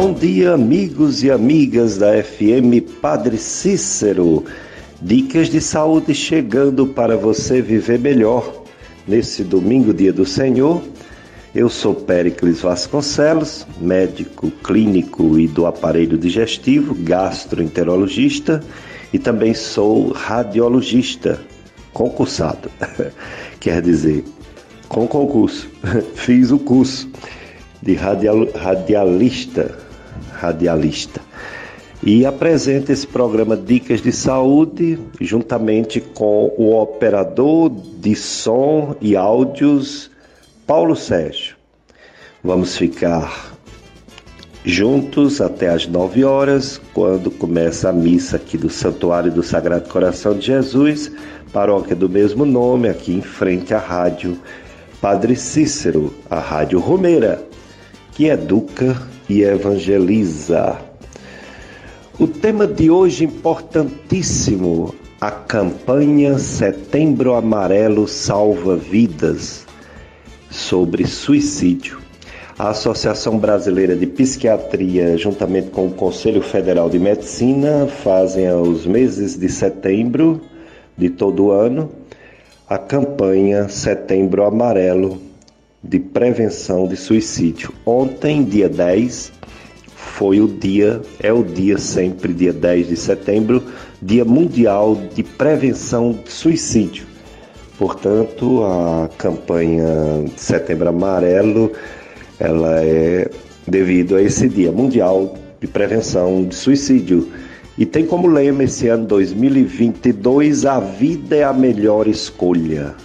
Bom dia, amigos e amigas da FM Padre Cícero. Dicas de saúde chegando para você viver melhor. Nesse domingo, dia do Senhor, eu sou Péricles Vasconcelos, médico clínico e do aparelho digestivo, gastroenterologista e também sou radiologista concursado. Quer dizer, com concurso. Fiz o curso de radial, radialista radialista. E apresenta esse programa Dicas de Saúde juntamente com o operador de som e áudios Paulo Sérgio. Vamos ficar juntos até às 9 horas, quando começa a missa aqui do Santuário do Sagrado Coração de Jesus, paróquia do mesmo nome, aqui em frente à rádio Padre Cícero, a Rádio Romeira, que educa e evangeliza. O tema de hoje importantíssimo, a campanha Setembro Amarelo Salva Vidas, sobre suicídio. A Associação Brasileira de Psiquiatria, juntamente com o Conselho Federal de Medicina, fazem aos meses de setembro de todo ano a campanha Setembro Amarelo de prevenção de suicídio. Ontem, dia 10, foi o dia, é o dia sempre, dia 10 de setembro, Dia Mundial de Prevenção de Suicídio. Portanto, a campanha Setembro Amarelo, ela é devido a esse Dia Mundial de Prevenção de Suicídio. E tem como lema esse ano 2022: A vida é a melhor escolha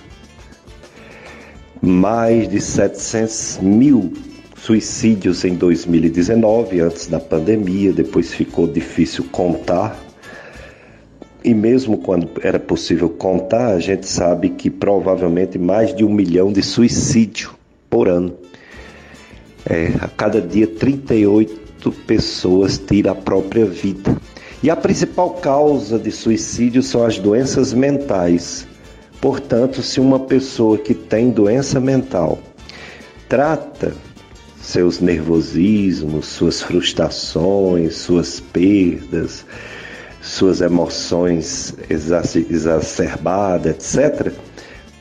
mais de 700 mil suicídios em 2019, antes da pandemia, depois ficou difícil contar. E mesmo quando era possível contar, a gente sabe que provavelmente mais de um milhão de suicídio por ano. É, a cada dia, 38 pessoas tiram a própria vida. E a principal causa de suicídio são as doenças mentais, Portanto, se uma pessoa que tem doença mental trata seus nervosismos, suas frustrações, suas perdas, suas emoções exacerbadas, etc.,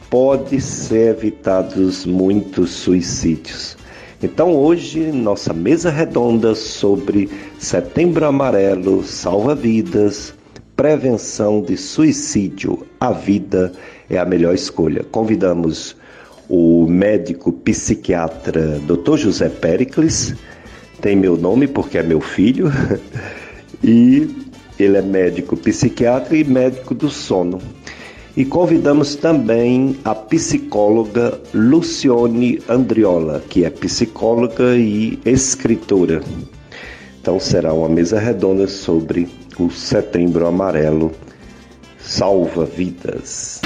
pode ser evitados muitos suicídios. Então hoje nossa mesa redonda sobre Setembro Amarelo salva vidas, prevenção de suicídio, a vida a melhor escolha. Convidamos o médico psiquiatra Dr. José Pericles, tem meu nome porque é meu filho, e ele é médico psiquiatra e médico do sono. E convidamos também a psicóloga Lucione Andriola, que é psicóloga e escritora. Então será uma mesa redonda sobre o Setembro Amarelo salva vidas.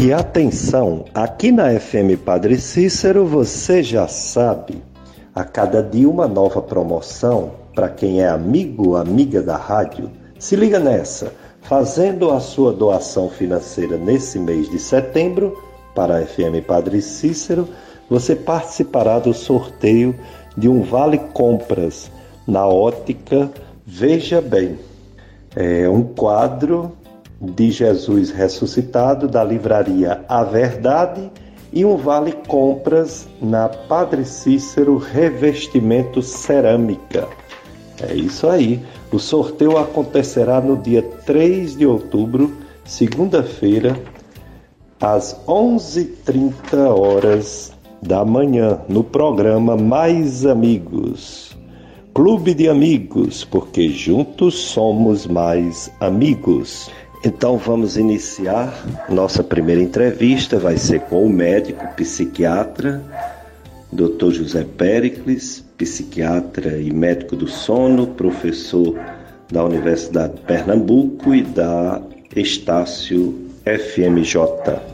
E atenção, aqui na FM Padre Cícero você já sabe, a cada dia uma nova promoção para quem é amigo, amiga da rádio. Se liga nessa, fazendo a sua doação financeira nesse mês de setembro para a FM Padre Cícero, você participará do sorteio de um vale compras na ótica Veja Bem é um quadro de Jesus ressuscitado da livraria A Verdade e um vale compras na Padre Cícero Revestimento Cerâmica. É isso aí. O sorteio acontecerá no dia 3 de outubro, segunda-feira, às 11h30 horas da manhã, no programa Mais Amigos. Clube de Amigos, porque juntos somos mais amigos. Então vamos iniciar nossa primeira entrevista, vai ser com o médico psiquiatra, Dr. José Pericles, psiquiatra e médico do sono, professor da Universidade de Pernambuco e da Estácio FMJ.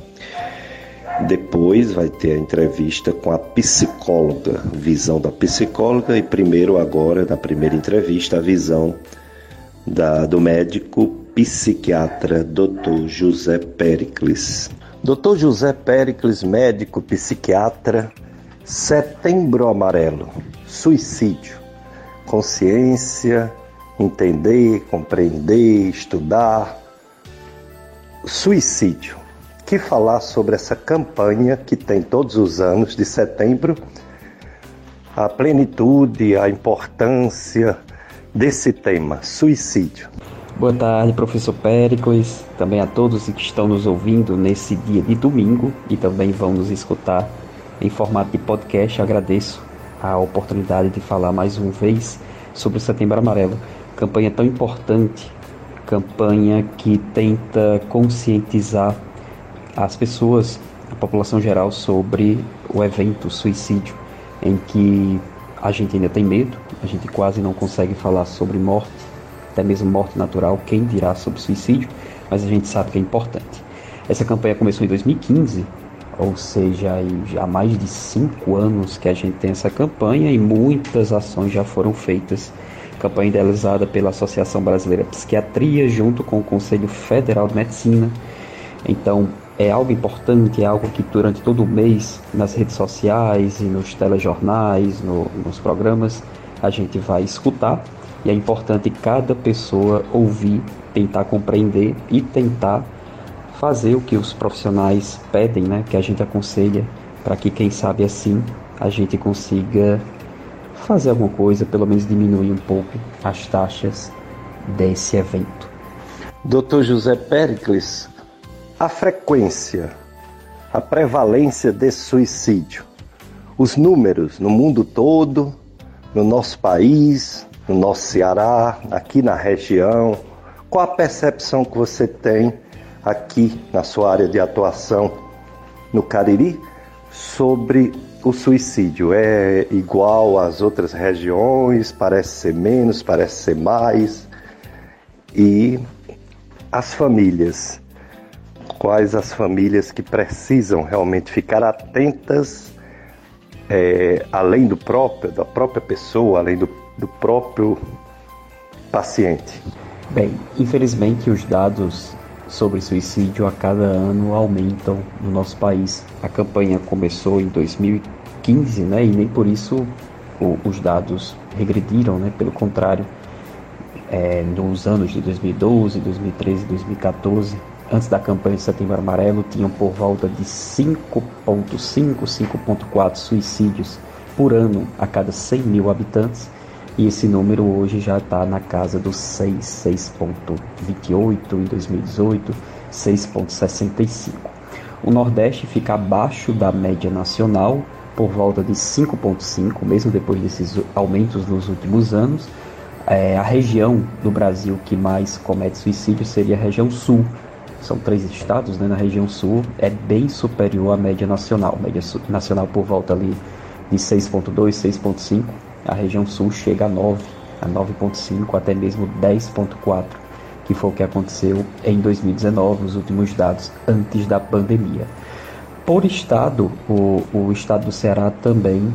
Depois vai ter a entrevista com a psicóloga, visão da psicóloga, e primeiro, agora, na primeira entrevista, a visão da, do médico psiquiatra Dr. José Pericles. Dr. José Pericles, médico psiquiatra, Setembro Amarelo, suicídio, consciência, entender, compreender, estudar. Suicídio. Que falar sobre essa campanha que tem todos os anos de setembro, a plenitude, a importância desse tema, suicídio. Boa tarde, professor Péricles, também a todos que estão nos ouvindo nesse dia de domingo e também vão nos escutar em formato de podcast. Agradeço a oportunidade de falar mais uma vez sobre o Setembro Amarelo, campanha tão importante, campanha que tenta conscientizar as pessoas, a população geral, sobre o evento suicídio, em que a gente ainda tem medo, a gente quase não consegue falar sobre morte, até mesmo morte natural, quem dirá sobre suicídio, mas a gente sabe que é importante. Essa campanha começou em 2015 ou seja, há mais de cinco anos que a gente tem essa campanha e muitas ações já foram feitas. Campanha idealizada pela Associação Brasileira de Psiquiatria, junto com o Conselho Federal de Medicina. Então, é algo importante, é algo que durante todo o mês, nas redes sociais e nos telejornais, no, nos programas, a gente vai escutar. E é importante cada pessoa ouvir, tentar compreender e tentar fazer o que os profissionais pedem, né, que a gente aconselha, para que quem sabe assim a gente consiga fazer alguma coisa, pelo menos diminuir um pouco as taxas desse evento. Dr. José Pericles, a frequência, a prevalência desse suicídio, os números no mundo todo, no nosso país, no nosso Ceará, aqui na região, qual a percepção que você tem aqui na sua área de atuação no Cariri sobre o suicídio. É igual às outras regiões, parece ser menos, parece ser mais. E as famílias, quais as famílias que precisam realmente ficar atentas, é, além do próprio, da própria pessoa, além do, do próprio paciente? Bem, infelizmente os dados sobre suicídio a cada ano aumentam no nosso país. A campanha começou em 2015, né, e nem por isso o, os dados regrediram, né, pelo contrário, é, nos anos de 2012, 2013, 2014, antes da campanha de Setembro Amarelo, tinham por volta de 5,5, 5,4 suicídios por ano a cada 100 mil habitantes e esse número hoje já está na casa dos 6, 6.28 em 2018, 6.65. O Nordeste fica abaixo da média nacional, por volta de 5,5, mesmo depois desses aumentos nos últimos anos. É, a região do Brasil que mais comete suicídio seria a região sul. São três estados né, na região sul, é bem superior à média nacional. Média nacional por volta ali de 6,2, 6,5 a região sul chega a 9, a 9,5, até mesmo 10,4, que foi o que aconteceu em 2019, os últimos dados antes da pandemia. Por estado, o, o estado do Ceará também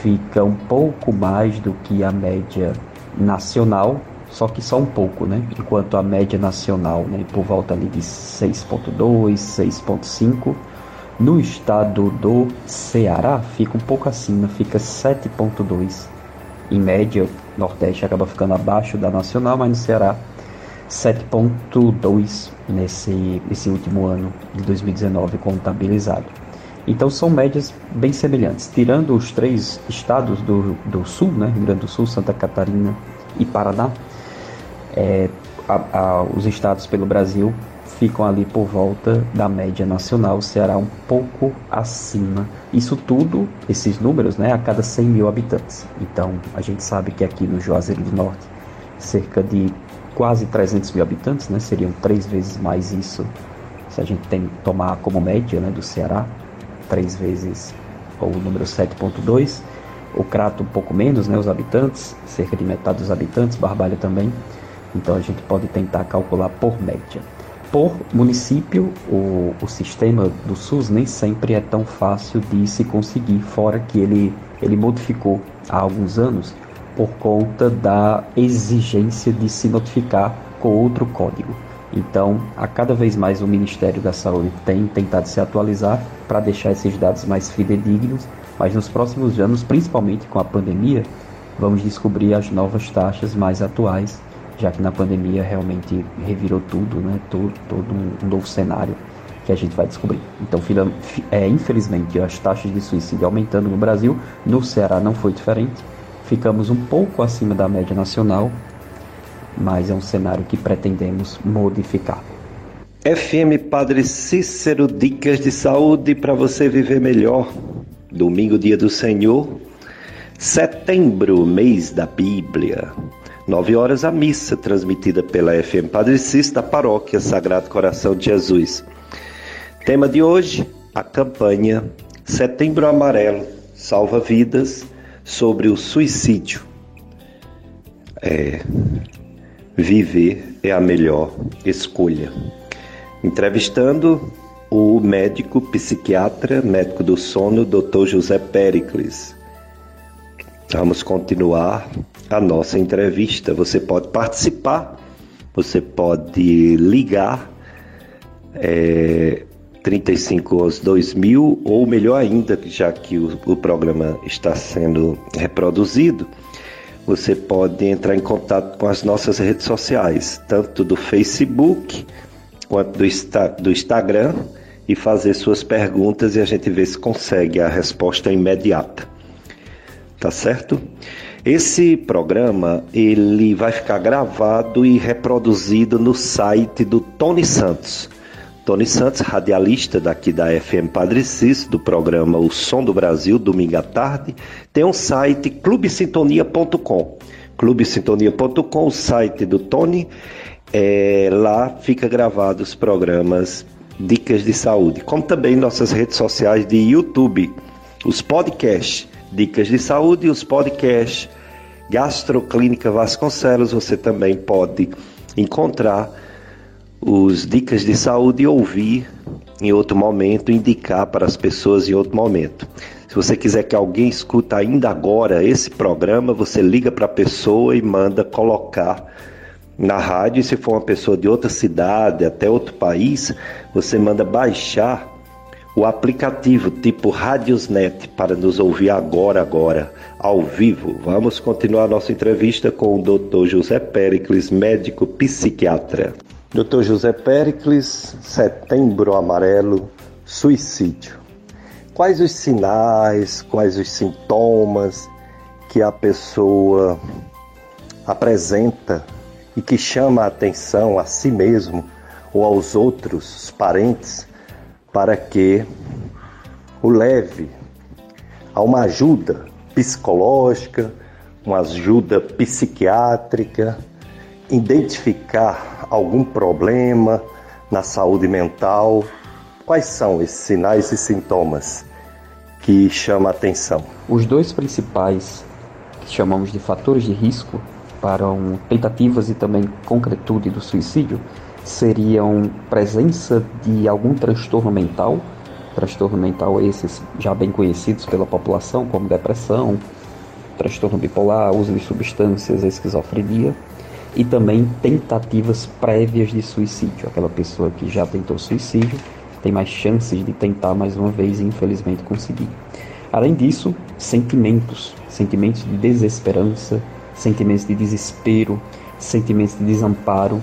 fica um pouco mais do que a média nacional, só que só um pouco, né? Enquanto a média nacional, né, por volta ali de 6.2, 6.5, no estado do Ceará fica um pouco acima, fica 7.2 em média, o Nordeste acaba ficando abaixo da nacional, mas no Ceará 7,2 nesse, nesse último ano de 2019 contabilizado. Então são médias bem semelhantes, tirando os três estados do, do sul, né, Rio Grande do Sul, Santa Catarina e Paraná, é, a, a, os estados pelo Brasil ficam ali por volta da média nacional, o Ceará um pouco acima. Isso tudo, esses números, né, a cada 100 mil habitantes. Então, a gente sabe que aqui no Juazeiro do Norte, cerca de quase 300 mil habitantes, né, seriam três vezes mais isso, se a gente tem tomar como média né, do Ceará, três vezes o número 7.2. O Crato um pouco menos, né, os habitantes, cerca de metade dos habitantes, Barbalha também. Então a gente pode tentar calcular por média por município, o, o sistema do SUS nem sempre é tão fácil de se conseguir, fora que ele, ele modificou há alguns anos por conta da exigência de se notificar com outro código. Então, a cada vez mais o Ministério da Saúde tem tentado se atualizar para deixar esses dados mais fidedignos, mas nos próximos anos, principalmente com a pandemia, vamos descobrir as novas taxas mais atuais, já que na pandemia realmente revirou tudo, né? todo, todo um novo cenário que a gente vai descobrir. Então, é, infelizmente, as taxas de suicídio aumentando no Brasil, no Ceará não foi diferente. Ficamos um pouco acima da média nacional, mas é um cenário que pretendemos modificar. FM Padre Cícero, dicas de saúde para você viver melhor. Domingo, dia do Senhor, setembro, mês da Bíblia. Nove horas a missa transmitida pela FM Padre Cícero da Paróquia Sagrado Coração de Jesus. Tema de hoje: a campanha Setembro Amarelo Salva Vidas sobre o suicídio. É, viver é a melhor escolha. Entrevistando o médico psiquiatra, médico do sono, Dr. José Pericles. Vamos continuar a nossa entrevista. Você pode participar, você pode ligar. É, 35 aos 2000, ou melhor ainda, já que o, o programa está sendo reproduzido, você pode entrar em contato com as nossas redes sociais, tanto do Facebook quanto do, do Instagram, e fazer suas perguntas e a gente vê se consegue a resposta imediata. Tá certo? Esse programa ele vai ficar gravado e reproduzido no site do Tony Santos. Tony Santos, radialista daqui da FM Padre Cícero, do programa O Som do Brasil, domingo à tarde, tem um site clubesintonia.com. clubesintonia.com, o site do Tony, é, lá fica gravado os programas Dicas de Saúde, como também nossas redes sociais de YouTube, os podcasts Dicas de Saúde e os podcasts Gastroclínica Vasconcelos, você também pode encontrar os dicas de saúde e ouvir em outro momento, indicar para as pessoas em outro momento. Se você quiser que alguém escuta ainda agora esse programa, você liga para a pessoa e manda colocar na rádio. E se for uma pessoa de outra cidade, até outro país, você manda baixar o aplicativo tipo Radiosnet para nos ouvir agora, agora, ao vivo. Vamos continuar nossa entrevista com o Dr. José Pericles, médico psiquiatra. Dr. José Pericles, Setembro Amarelo, suicídio. Quais os sinais, quais os sintomas que a pessoa apresenta e que chama a atenção a si mesmo ou aos outros, os parentes, para que o leve a uma ajuda psicológica, uma ajuda psiquiátrica, identificar algum problema na saúde mental. Quais são esses sinais e sintomas que chamam a atenção? Os dois principais que chamamos de fatores de risco para um, tentativas e também concretude do suicídio seriam presença de algum transtorno mental, transtorno mental esses já bem conhecidos pela população como depressão, transtorno bipolar, uso de substâncias, esquizofrenia, e também tentativas prévias de suicídio. Aquela pessoa que já tentou suicídio tem mais chances de tentar mais uma vez e infelizmente conseguir. Além disso, sentimentos, sentimentos de desesperança, sentimentos de desespero, sentimentos de desamparo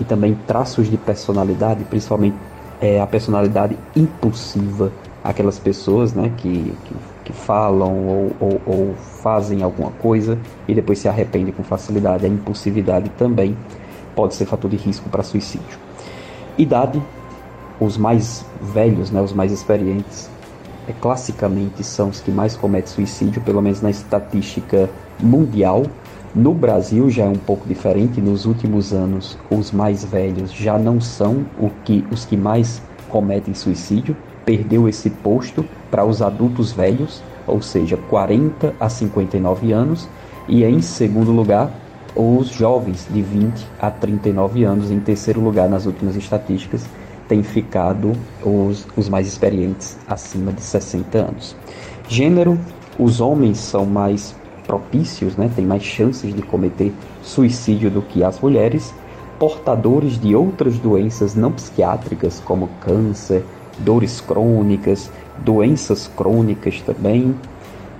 e também traços de personalidade, principalmente é, a personalidade impulsiva, aquelas pessoas né, que, que que falam ou, ou, ou, fazem alguma coisa e depois se arrependem com facilidade. A impulsividade também pode ser fator de risco para suicídio. Idade, os mais velhos, né, os mais experientes, é, classicamente são os que mais cometem suicídio, pelo menos na estatística mundial. No Brasil já é um pouco diferente. Nos últimos anos, os mais velhos já não são o que, os que mais cometem suicídio perdeu esse posto para os adultos velhos, ou seja, 40 a 59 anos, e em segundo lugar, os jovens de 20 a 39 anos. Em terceiro lugar, nas últimas estatísticas, tem ficado os, os mais experientes, acima de 60 anos. Gênero: os homens são mais propícios, né, têm mais chances de cometer suicídio do que as mulheres. portadores de outras doenças não psiquiátricas, como câncer, dores crônicas, doenças crônicas também,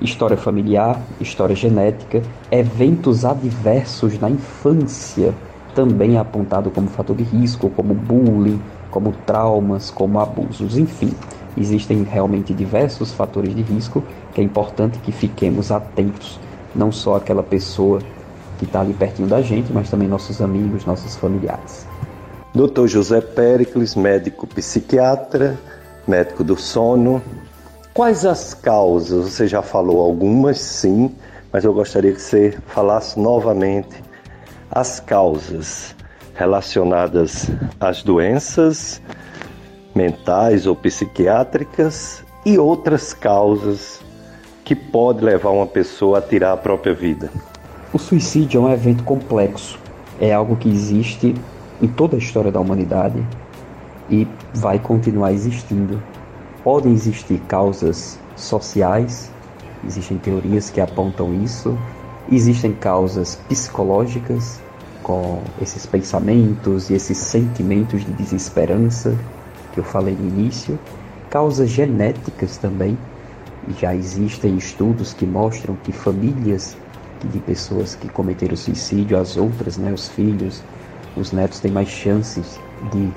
história familiar, história genética, eventos adversos na infância, também é apontado como fator de risco, como bullying, como traumas, como abusos, enfim. Existem realmente diversos fatores de risco que é importante que fiquemos atentos, não só aquela pessoa que está ali pertinho da gente, mas também nossos amigos, nossos familiares. Dr. José Pericles, médico psiquiatra, médico do sono. Quais as causas? Você já falou algumas, sim, mas eu gostaria que você falasse novamente as causas relacionadas às doenças mentais ou psiquiátricas e outras causas que pode levar uma pessoa a tirar a própria vida. O suicídio é um evento complexo, é algo que existe em toda a história da humanidade e vai continuar existindo. Podem existir causas sociais, existem teorias que apontam isso, existem causas psicológicas, com esses pensamentos e esses sentimentos de desesperança que eu falei no início, causas genéticas também. Já existem estudos que mostram que famílias de pessoas que cometeram suicídio, as outras, né, os filhos, os netos têm mais chances de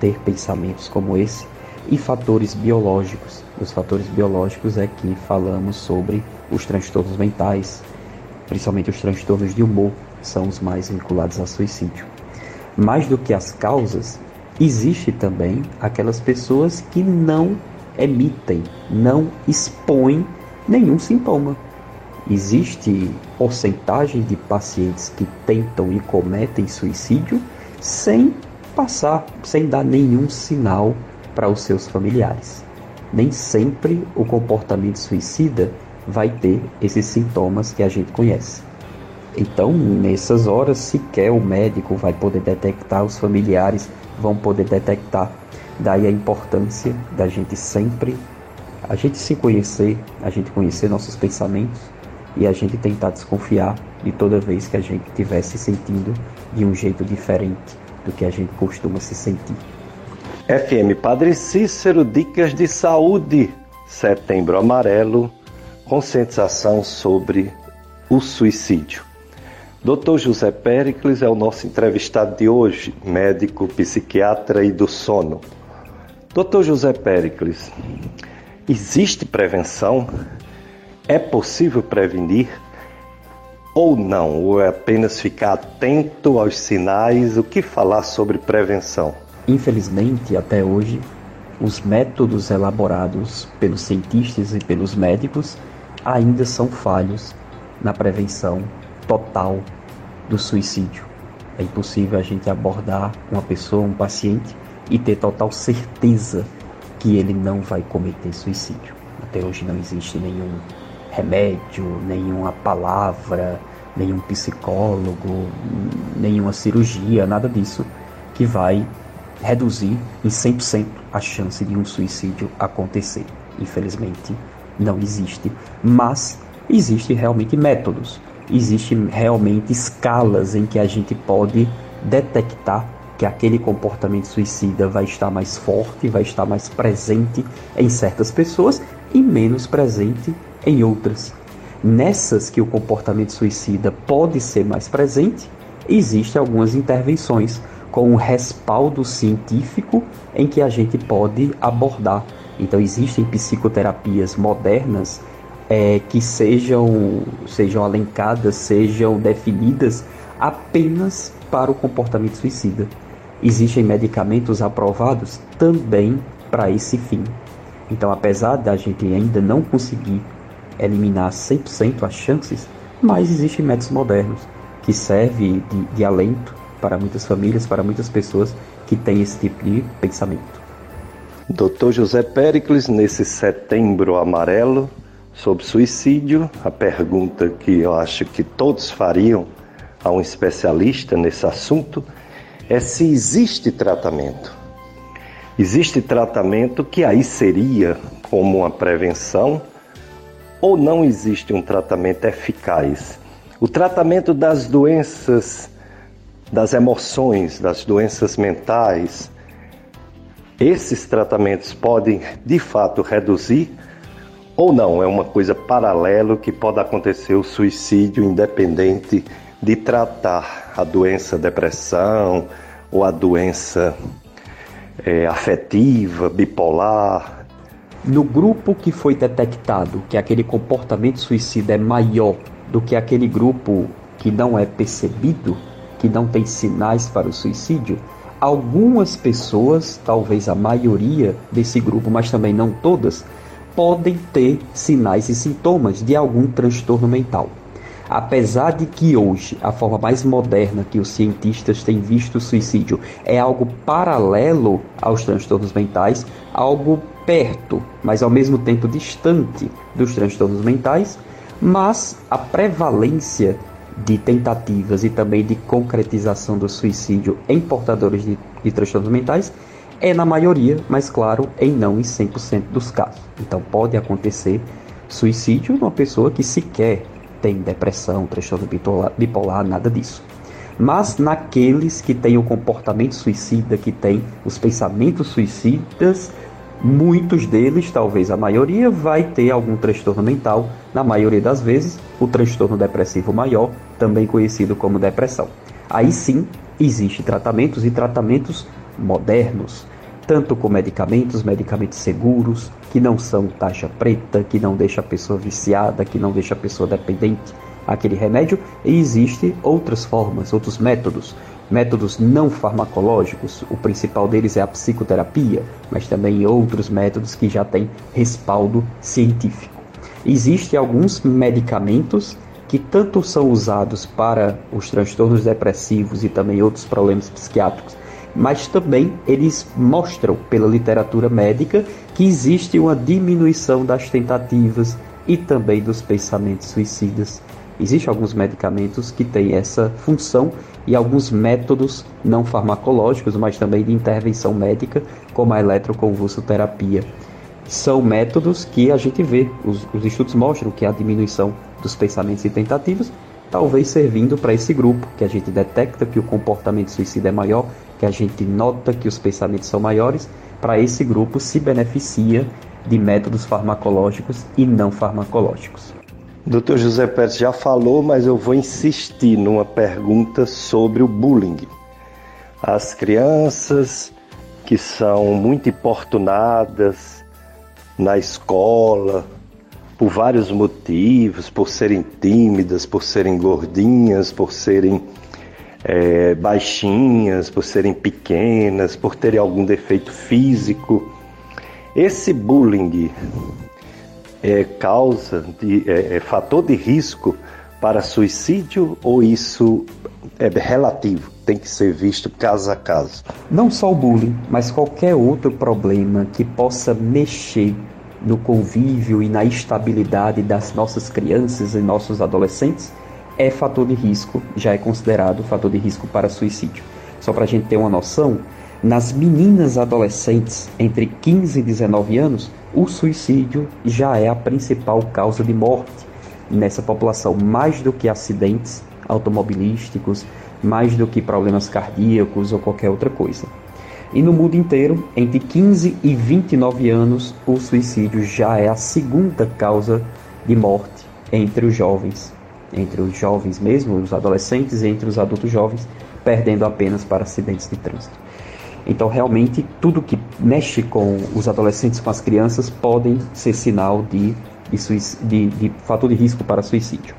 ter pensamentos como esse e fatores biológicos. Os fatores biológicos é que falamos sobre os transtornos mentais, principalmente os transtornos de humor, são os mais vinculados a suicídio. Mais do que as causas, existe também aquelas pessoas que não emitem, não expõem nenhum sintoma. Existe porcentagem de pacientes que tentam e cometem suicídio sem passar, sem dar nenhum sinal para os seus familiares. Nem sempre o comportamento suicida vai ter esses sintomas que a gente conhece. Então, nessas horas, sequer o médico vai poder detectar, os familiares vão poder detectar. Daí a importância da gente sempre, a gente se conhecer, a gente conhecer nossos pensamentos e a gente tentar desconfiar de toda vez que a gente estiver se sentindo de um jeito diferente do que a gente costuma se sentir. FM Padre Cícero, Dicas de Saúde, Setembro Amarelo, conscientização sobre o suicídio. Dr. José Pericles é o nosso entrevistado de hoje, médico, psiquiatra e do sono. Dr. José Pericles, existe prevenção? É possível prevenir? Ou não? Ou é apenas ficar atento aos sinais? O que falar sobre prevenção? Infelizmente, até hoje, os métodos elaborados pelos cientistas e pelos médicos ainda são falhos na prevenção total do suicídio. É impossível a gente abordar uma pessoa, um paciente, e ter total certeza que ele não vai cometer suicídio. Até hoje não existe nenhum remédio, nenhuma palavra, nenhum psicólogo, nenhuma cirurgia, nada disso que vai reduzir em 100% a chance de um suicídio acontecer. Infelizmente, não existe, mas existem realmente métodos existem realmente escalas em que a gente pode detectar que aquele comportamento suicida vai estar mais forte, vai estar mais presente em certas pessoas e menos presente em outras. Nessas que o comportamento suicida pode ser mais presente, existem algumas intervenções com um respaldo científico em que a gente pode abordar. Então existem psicoterapias modernas é, que sejam, sejam alencadas, sejam definidas apenas para o comportamento suicida. Existem medicamentos aprovados também para esse fim. Então, apesar da gente ainda não conseguir eliminar 100% as chances, mas existem métodos modernos que servem de, de alento para muitas famílias, para muitas pessoas que têm esse tipo de pensamento. Dr. José Pericles, nesse setembro amarelo, sobre suicídio, a pergunta que eu acho que todos fariam a um especialista nesse assunto é se existe tratamento. Existe tratamento que aí seria como uma prevenção ou não existe um tratamento eficaz? O tratamento das doenças das emoções, das doenças mentais, esses tratamentos podem de fato reduzir ou não? É uma coisa paralelo que pode acontecer o suicídio independente de tratar a doença depressão ou a doença é, afetiva, bipolar. No grupo que foi detectado que aquele comportamento suicida é maior do que aquele grupo que não é percebido, que não tem sinais para o suicídio, algumas pessoas, talvez a maioria desse grupo, mas também não todas, podem ter sinais e sintomas de algum transtorno mental. Apesar de que hoje a forma mais moderna que os cientistas têm visto o suicídio é algo paralelo aos transtornos mentais, algo perto, mas ao mesmo tempo distante dos transtornos mentais, mas a prevalência de tentativas e também de concretização do suicídio em portadores de, de transtornos mentais é na maioria, mas claro, em não em 100% dos casos. Então pode acontecer suicídio numa pessoa que sequer tem depressão, transtorno bipolar, nada disso. Mas naqueles que têm o comportamento suicida, que têm os pensamentos suicidas, muitos deles, talvez a maioria, vai ter algum transtorno mental, na maioria das vezes, o transtorno depressivo maior, também conhecido como depressão. Aí sim, existem tratamentos e tratamentos modernos, tanto com medicamentos, medicamentos seguros, que não são taxa preta, que não deixa a pessoa viciada, que não deixa a pessoa dependente aquele remédio, e existem outras formas, outros métodos, métodos não farmacológicos, o principal deles é a psicoterapia, mas também outros métodos que já têm respaldo científico. Existem alguns medicamentos que tanto são usados para os transtornos depressivos e também outros problemas psiquiátricos, mas também eles mostram pela literatura médica que existe uma diminuição das tentativas e também dos pensamentos suicidas. Existem alguns medicamentos que têm essa função e alguns métodos não farmacológicos, mas também de intervenção médica, como a eletroconvulsoterapia. São métodos que a gente vê, os, os estudos mostram que a diminuição dos pensamentos e tentativas talvez servindo para esse grupo, que a gente detecta que o comportamento suicida é maior, que a gente nota que os pensamentos são maiores, para esse grupo se beneficia de métodos farmacológicos e não farmacológicos. Dr. José Pérez já falou, mas eu vou insistir numa pergunta sobre o bullying. As crianças que são muito importunadas na escola, por vários motivos, por serem tímidas, por serem gordinhas, por serem é, baixinhas, por serem pequenas, por terem algum defeito físico. Esse bullying é causa de é, é fator de risco para suicídio ou isso é relativo? Tem que ser visto caso a caso. Não só o bullying, mas qualquer outro problema que possa mexer no convívio e na estabilidade das nossas crianças e nossos adolescentes é fator de risco, já é considerado fator de risco para suicídio. Só para a gente ter uma noção, nas meninas adolescentes entre 15 e 19 anos, o suicídio já é a principal causa de morte nessa população, mais do que acidentes automobilísticos, mais do que problemas cardíacos ou qualquer outra coisa. E no mundo inteiro, entre 15 e 29 anos, o suicídio já é a segunda causa de morte entre os jovens, entre os jovens mesmo, os adolescentes, entre os adultos jovens, perdendo apenas para acidentes de trânsito. Então, realmente, tudo que mexe com os adolescentes, com as crianças, podem ser sinal de, de, de, de fator de risco para suicídio.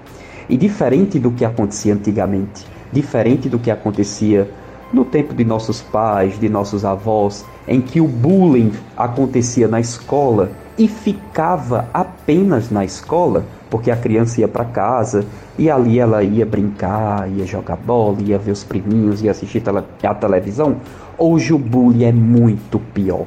E diferente do que acontecia antigamente, diferente do que acontecia no tempo de nossos pais, de nossos avós, em que o bullying acontecia na escola e ficava apenas na escola, porque a criança ia para casa e ali ela ia brincar, ia jogar bola, ia ver os priminhos, ia assistir a televisão. Hoje o bullying é muito pior.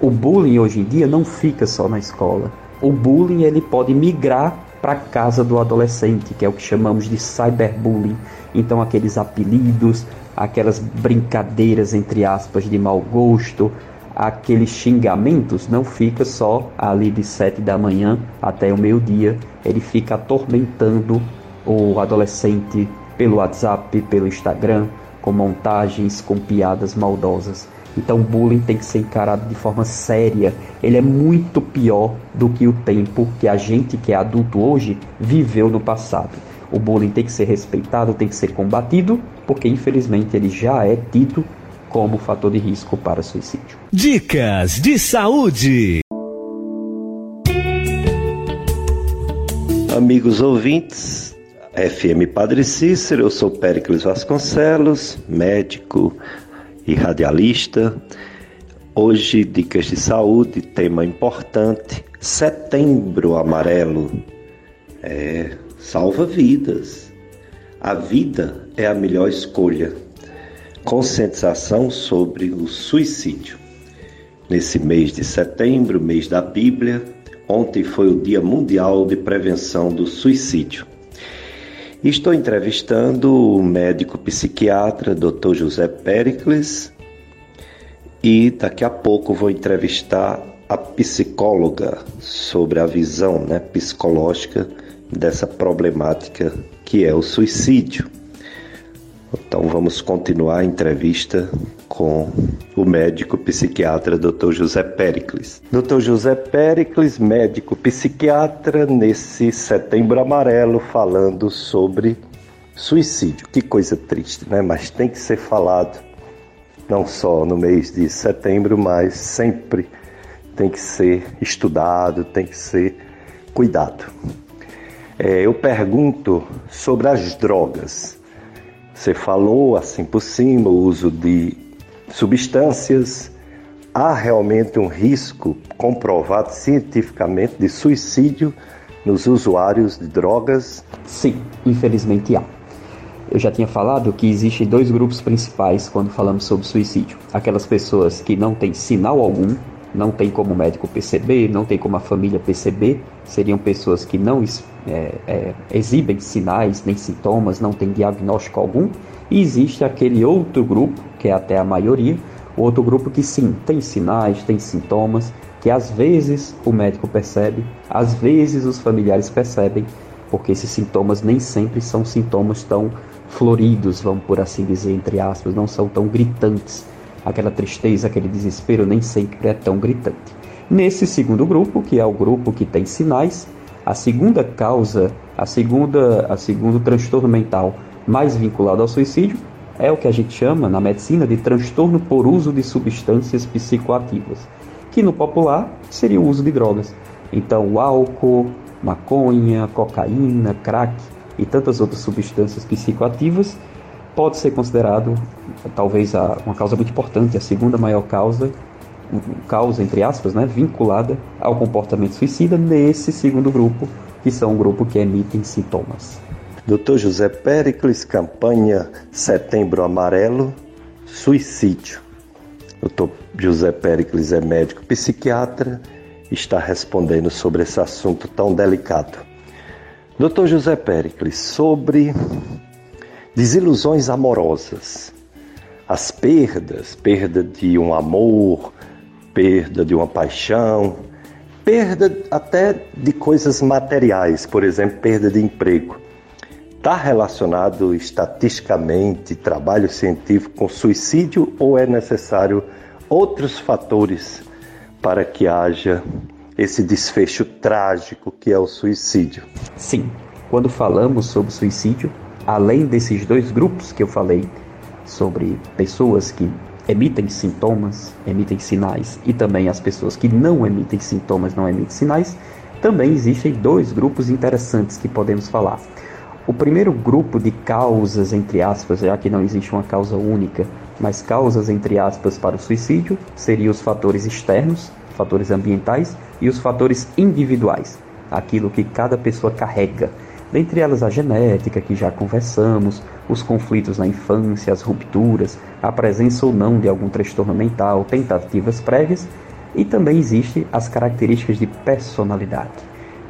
O bullying hoje em dia não fica só na escola. O bullying ele pode migrar para casa do adolescente, que é o que chamamos de cyberbullying. Então aqueles apelidos, aquelas brincadeiras entre aspas de mau gosto, aqueles xingamentos, não fica só ali de sete da manhã até o meio-dia, ele fica atormentando o adolescente pelo WhatsApp, pelo Instagram, com montagens, com piadas maldosas. Então o bullying tem que ser encarado de forma séria. Ele é muito pior do que o tempo que a gente que é adulto hoje viveu no passado. O bullying tem que ser respeitado, tem que ser combatido, porque infelizmente ele já é tido como fator de risco para suicídio. Dicas de saúde. Amigos ouvintes, FM Padre Cícero, eu sou Péricles Vasconcelos, médico e radialista. Hoje, dicas de saúde, tema importante: Setembro Amarelo. É, salva vidas. A vida é a melhor escolha. Conscientização sobre o suicídio. Nesse mês de setembro, mês da Bíblia, ontem foi o Dia Mundial de Prevenção do Suicídio. Estou entrevistando o médico psiquiatra Dr. José Pericles e daqui a pouco vou entrevistar a psicóloga sobre a visão né, psicológica dessa problemática que é o suicídio. Então vamos continuar a entrevista com o médico psiquiatra Dr. José Pericles. Dr. José Pericles, médico psiquiatra, nesse setembro amarelo, falando sobre suicídio. Que coisa triste, né? Mas tem que ser falado, não só no mês de setembro, mas sempre tem que ser estudado, tem que ser cuidado. É, eu pergunto sobre as drogas. Você falou assim por cima o uso de substâncias, há realmente um risco comprovado cientificamente de suicídio nos usuários de drogas? Sim, infelizmente há. Eu já tinha falado que existem dois grupos principais quando falamos sobre suicídio: aquelas pessoas que não têm sinal algum, não tem como o médico perceber, não tem como a família perceber, seriam pessoas que não é, é, exibem sinais nem sintomas, não tem diagnóstico algum, e existe aquele outro grupo, que é até a maioria, outro grupo que sim, tem sinais, tem sintomas, que às vezes o médico percebe, às vezes os familiares percebem, porque esses sintomas nem sempre são sintomas tão floridos, vamos por assim dizer, entre aspas, não são tão gritantes. Aquela tristeza, aquele desespero nem sempre é tão gritante. Nesse segundo grupo, que é o grupo que tem sinais, a segunda causa, a segunda, a segundo transtorno mental mais vinculado ao suicídio é o que a gente chama na medicina de transtorno por uso de substâncias psicoativas, que no popular seria o uso de drogas. Então, o álcool, maconha, cocaína, crack e tantas outras substâncias psicoativas pode ser considerado talvez uma causa muito importante, a segunda maior causa, causa entre aspas, né, vinculada ao comportamento suicida nesse segundo grupo, que são o grupo que emitem sintomas. Dr. José Pericles, campanha Setembro Amarelo, suicídio. Dr. José Pericles é médico psiquiatra está respondendo sobre esse assunto tão delicado. Dr. José Pericles, sobre desilusões amorosas, as perdas, perda de um amor, perda de uma paixão, perda até de coisas materiais, por exemplo, perda de emprego está relacionado estatisticamente, trabalho científico, com suicídio ou é necessário outros fatores para que haja esse desfecho trágico que é o suicídio? Sim, quando falamos sobre suicídio, além desses dois grupos que eu falei, sobre pessoas que emitem sintomas, emitem sinais, e também as pessoas que não emitem sintomas, não emitem sinais, também existem dois grupos interessantes que podemos falar. O primeiro grupo de causas, entre aspas, já que não existe uma causa única, mas causas, entre aspas, para o suicídio, seriam os fatores externos, fatores ambientais, e os fatores individuais, aquilo que cada pessoa carrega. Dentre elas a genética, que já conversamos, os conflitos na infância, as rupturas, a presença ou não de algum transtorno mental, tentativas prévias, e também existem as características de personalidade.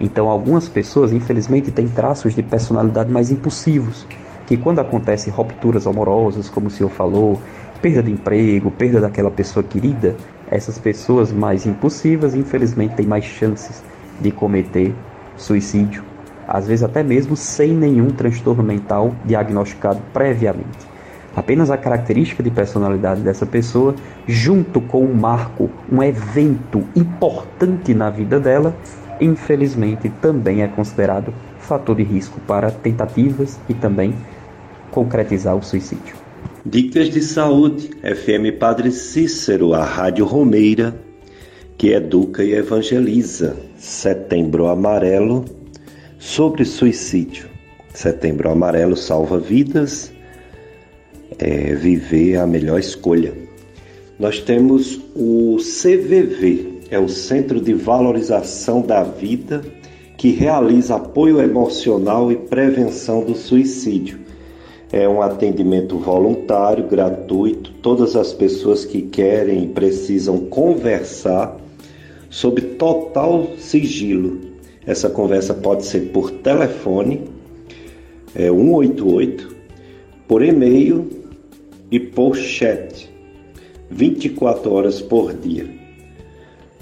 Então, algumas pessoas, infelizmente, têm traços de personalidade mais impulsivos, que quando acontecem rupturas amorosas, como o senhor falou, perda de emprego, perda daquela pessoa querida, essas pessoas mais impulsivas, infelizmente, têm mais chances de cometer suicídio, às vezes até mesmo sem nenhum transtorno mental diagnosticado previamente. Apenas a característica de personalidade dessa pessoa, junto com um marco, um evento importante na vida dela, infelizmente também é considerado fator de risco para tentativas e também concretizar o suicídio. Dicas de Saúde, FM Padre Cícero, a Rádio Romeira, que educa e evangeliza. Setembro Amarelo, sobre suicídio. Setembro Amarelo salva vidas, é, viver a melhor escolha. Nós temos o CVV, é o Centro de Valorização da Vida, que realiza apoio emocional e prevenção do suicídio é um atendimento voluntário, gratuito. Todas as pessoas que querem e precisam conversar sob total sigilo. Essa conversa pode ser por telefone, é 188, por e-mail e por chat, 24 horas por dia.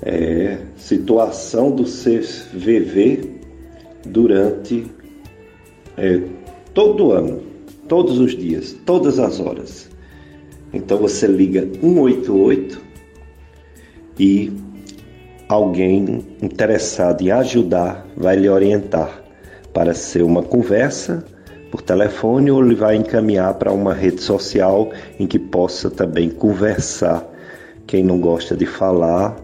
É situação do CVV durante é, todo o ano todos os dias, todas as horas. Então você liga 188 e alguém interessado em ajudar vai lhe orientar para ser uma conversa por telefone ou ele vai encaminhar para uma rede social em que possa também conversar. Quem não gosta de falar,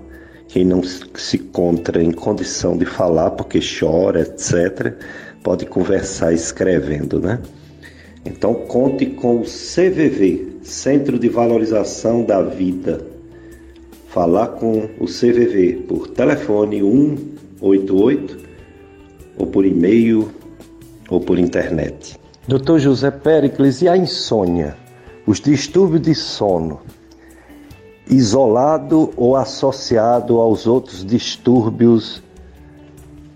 quem não se encontra em condição de falar porque chora, etc., pode conversar escrevendo, né? Então conte com o CVV, Centro de Valorização da Vida. Falar com o CVV por telefone 188 ou por e-mail ou por internet. Dr. José Pericles, e a insônia? Os distúrbios de sono, isolado ou associado aos outros distúrbios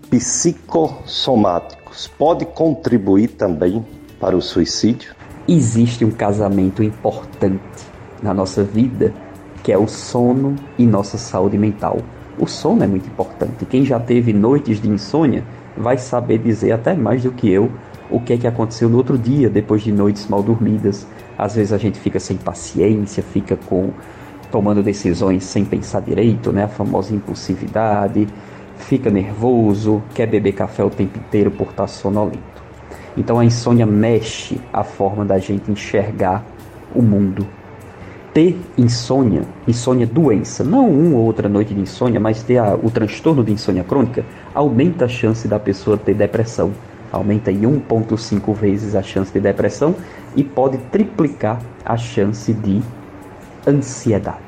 psicossomáticos, pode contribuir também para o suicídio? Existe um casamento importante na nossa vida, que é o sono e nossa saúde mental. O sono é muito importante. Quem já teve noites de insônia vai saber dizer até mais do que eu o que é que aconteceu no outro dia, depois de noites mal dormidas. Às vezes a gente fica sem paciência, fica com tomando decisões sem pensar direito, né? A famosa impulsividade, fica nervoso, quer beber café o tempo inteiro por estar sonolento. Então a insônia mexe a forma da gente enxergar o mundo. Ter insônia, insônia doença, não uma ou outra noite de insônia, mas ter a, o transtorno de insônia crônica, aumenta a chance da pessoa ter depressão. Aumenta em 1,5 vezes a chance de depressão e pode triplicar a chance de ansiedade.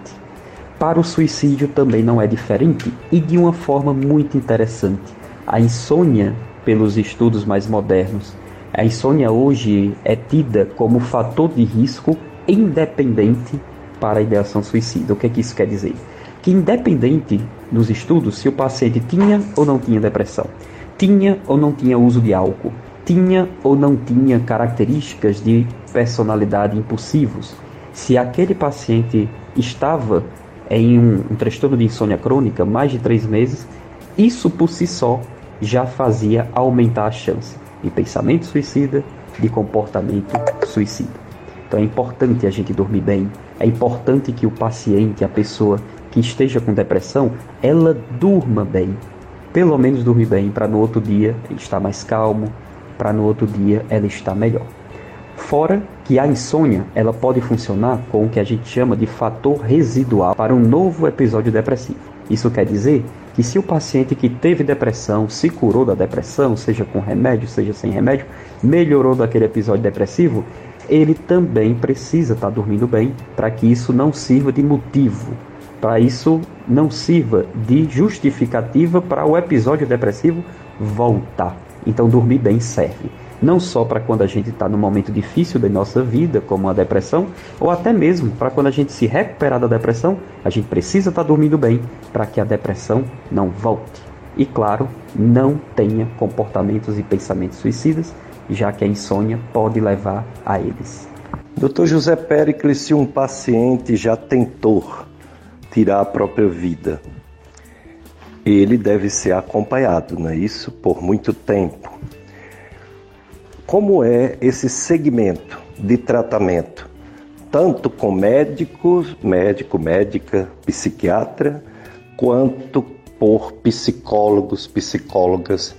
Para o suicídio também não é diferente e de uma forma muito interessante. A insônia, pelos estudos mais modernos, a insônia hoje é tida como fator de risco independente para a ideação suicida. O que, é que isso quer dizer? Que independente dos estudos se o paciente tinha ou não tinha depressão, tinha ou não tinha uso de álcool, tinha ou não tinha características de personalidade impulsivos, se aquele paciente estava em um, um transtorno de insônia crônica mais de três meses, isso por si só já fazia aumentar a chance de pensamento suicida, de comportamento suicida. Então é importante a gente dormir bem, é importante que o paciente, a pessoa que esteja com depressão, ela durma bem. Pelo menos dormir bem para no outro dia estar mais calmo, para no outro dia ela estar melhor. Fora que a insônia, ela pode funcionar com o que a gente chama de fator residual para um novo episódio depressivo. Isso quer dizer que se o paciente que teve depressão se curou da depressão, seja com remédio, seja sem remédio, melhorou daquele episódio depressivo, ele também precisa estar tá dormindo bem para que isso não sirva de motivo, para isso não sirva de justificativa para o episódio depressivo voltar. Então dormir bem serve não só para quando a gente está num momento difícil da nossa vida, como a depressão, ou até mesmo para quando a gente se recuperar da depressão, a gente precisa estar tá dormindo bem para que a depressão não volte. E claro, não tenha comportamentos e pensamentos suicidas, já que a insônia pode levar a eles. Dr. José Pericles, se um paciente já tentou tirar a própria vida, ele deve ser acompanhado, não é isso? Por muito tempo. Como é esse segmento de tratamento tanto com médicos, médico, médica, psiquiatra, quanto por psicólogos, psicólogas.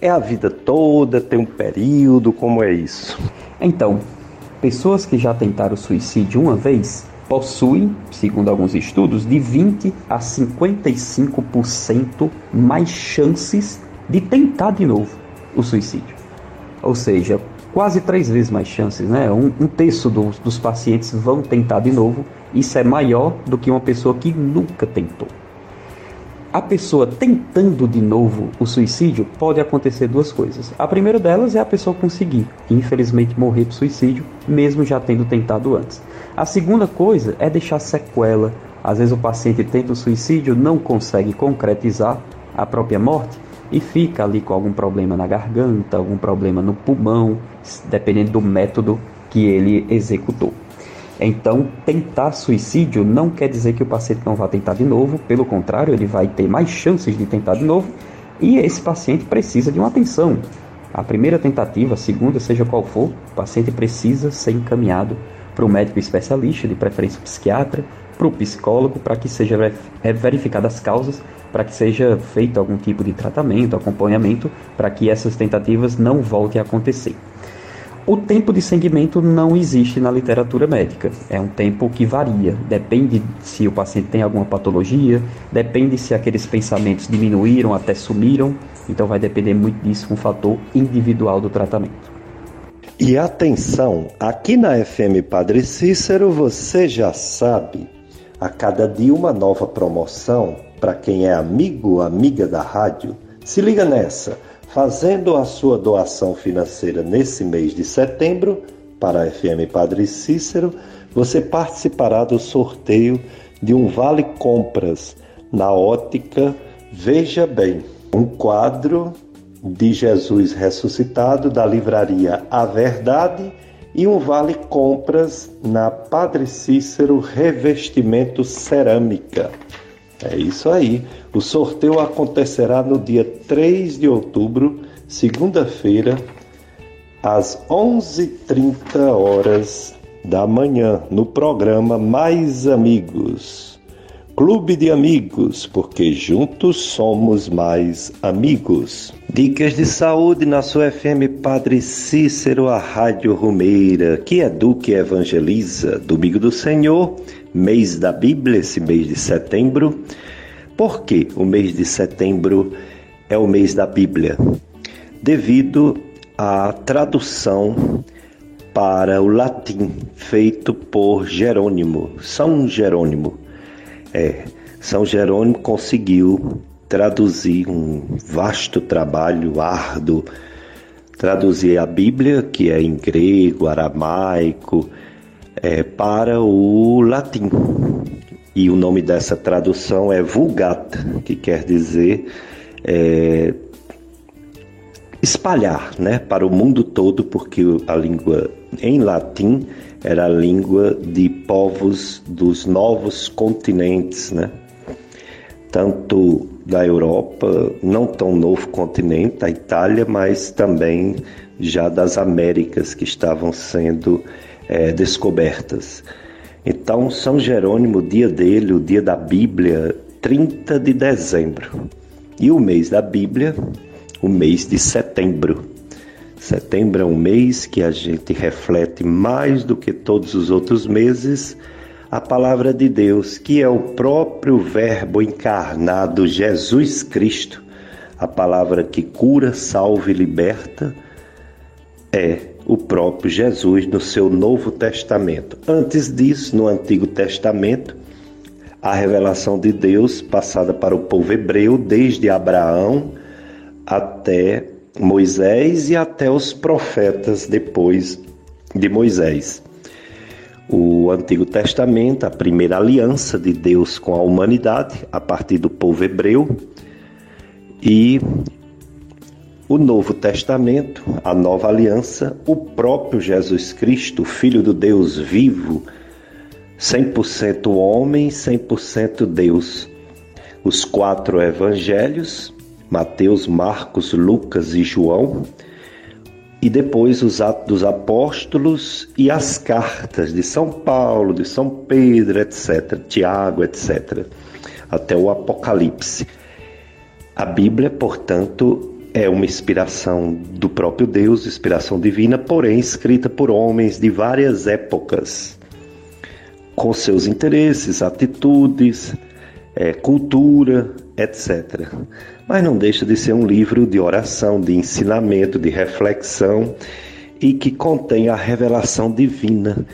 É a vida toda, tem um período, como é isso? Então, pessoas que já tentaram suicídio uma vez possuem, segundo alguns estudos, de 20 a 55% mais chances de tentar de novo o suicídio. Ou seja, quase três vezes mais chances, né? Um, um terço dos, dos pacientes vão tentar de novo. Isso é maior do que uma pessoa que nunca tentou. A pessoa tentando de novo o suicídio pode acontecer duas coisas. A primeira delas é a pessoa conseguir, infelizmente, morrer por suicídio, mesmo já tendo tentado antes. A segunda coisa é deixar sequela. Às vezes o paciente tenta o suicídio, não consegue concretizar a própria morte e fica ali com algum problema na garganta, algum problema no pulmão, dependendo do método que ele executou. Então, tentar suicídio não quer dizer que o paciente não vá tentar de novo, pelo contrário, ele vai ter mais chances de tentar de novo e esse paciente precisa de uma atenção. A primeira tentativa, a segunda, seja qual for, o paciente precisa ser encaminhado para o médico especialista, de preferência psiquiatra, para o psicólogo, para que seja verificadas as causas para que seja feito algum tipo de tratamento, acompanhamento, para que essas tentativas não voltem a acontecer. O tempo de segmento não existe na literatura médica. É um tempo que varia. Depende se o paciente tem alguma patologia, depende se aqueles pensamentos diminuíram até sumiram. Então vai depender muito disso, um fator individual do tratamento. E atenção, aqui na FM Padre Cícero você já sabe, a cada dia uma nova promoção para quem é amigo, amiga da rádio, se liga nessa. Fazendo a sua doação financeira nesse mês de setembro para a FM Padre Cícero, você participará do sorteio de um vale compras na ótica Veja Bem, um quadro de Jesus ressuscitado da livraria A Verdade e um vale compras na Padre Cícero Revestimento Cerâmica. É isso aí. O sorteio acontecerá no dia 3 de outubro, segunda-feira, às 11h30 horas da manhã, no programa Mais Amigos. Clube de Amigos, porque juntos somos mais amigos. Dicas de saúde na sua FM Padre Cícero, a Rádio Rumeira, que educa e evangeliza. Domingo do Senhor mês da Bíblia, esse mês de setembro. Por que o mês de setembro é o mês da Bíblia? Devido à tradução para o latim feito por Jerônimo, São Jerônimo. É, São Jerônimo conseguiu traduzir um vasto trabalho árduo, traduzir a Bíblia, que é em grego, aramaico, é, para o latim. E o nome dessa tradução é Vulgata, que quer dizer é, espalhar né, para o mundo todo, porque a língua em latim era a língua de povos dos novos continentes, né? tanto da Europa, não tão novo continente, a Itália, mas também já das Américas que estavam sendo é, descobertas. Então, São Jerônimo, dia dele, o dia da Bíblia, 30 de dezembro. E o mês da Bíblia, o mês de setembro. Setembro é um mês que a gente reflete mais do que todos os outros meses a palavra de Deus, que é o próprio Verbo encarnado, Jesus Cristo, a palavra que cura, salva e liberta, é o próprio Jesus no seu Novo Testamento. Antes disso, no Antigo Testamento, a revelação de Deus passada para o povo hebreu desde Abraão até Moisés e até os profetas depois de Moisés. O Antigo Testamento, a primeira aliança de Deus com a humanidade a partir do povo hebreu e o Novo Testamento, a nova aliança, o próprio Jesus Cristo, Filho do Deus vivo, 100% homem, 100% Deus. Os quatro evangelhos, Mateus, Marcos, Lucas e João, e depois os Atos dos Apóstolos e as cartas de São Paulo, de São Pedro, etc., Tiago, etc., até o Apocalipse. A Bíblia, portanto, é uma inspiração do próprio Deus, inspiração divina, porém escrita por homens de várias épocas, com seus interesses, atitudes, é, cultura, etc. Mas não deixa de ser um livro de oração, de ensinamento, de reflexão e que contém a revelação divina,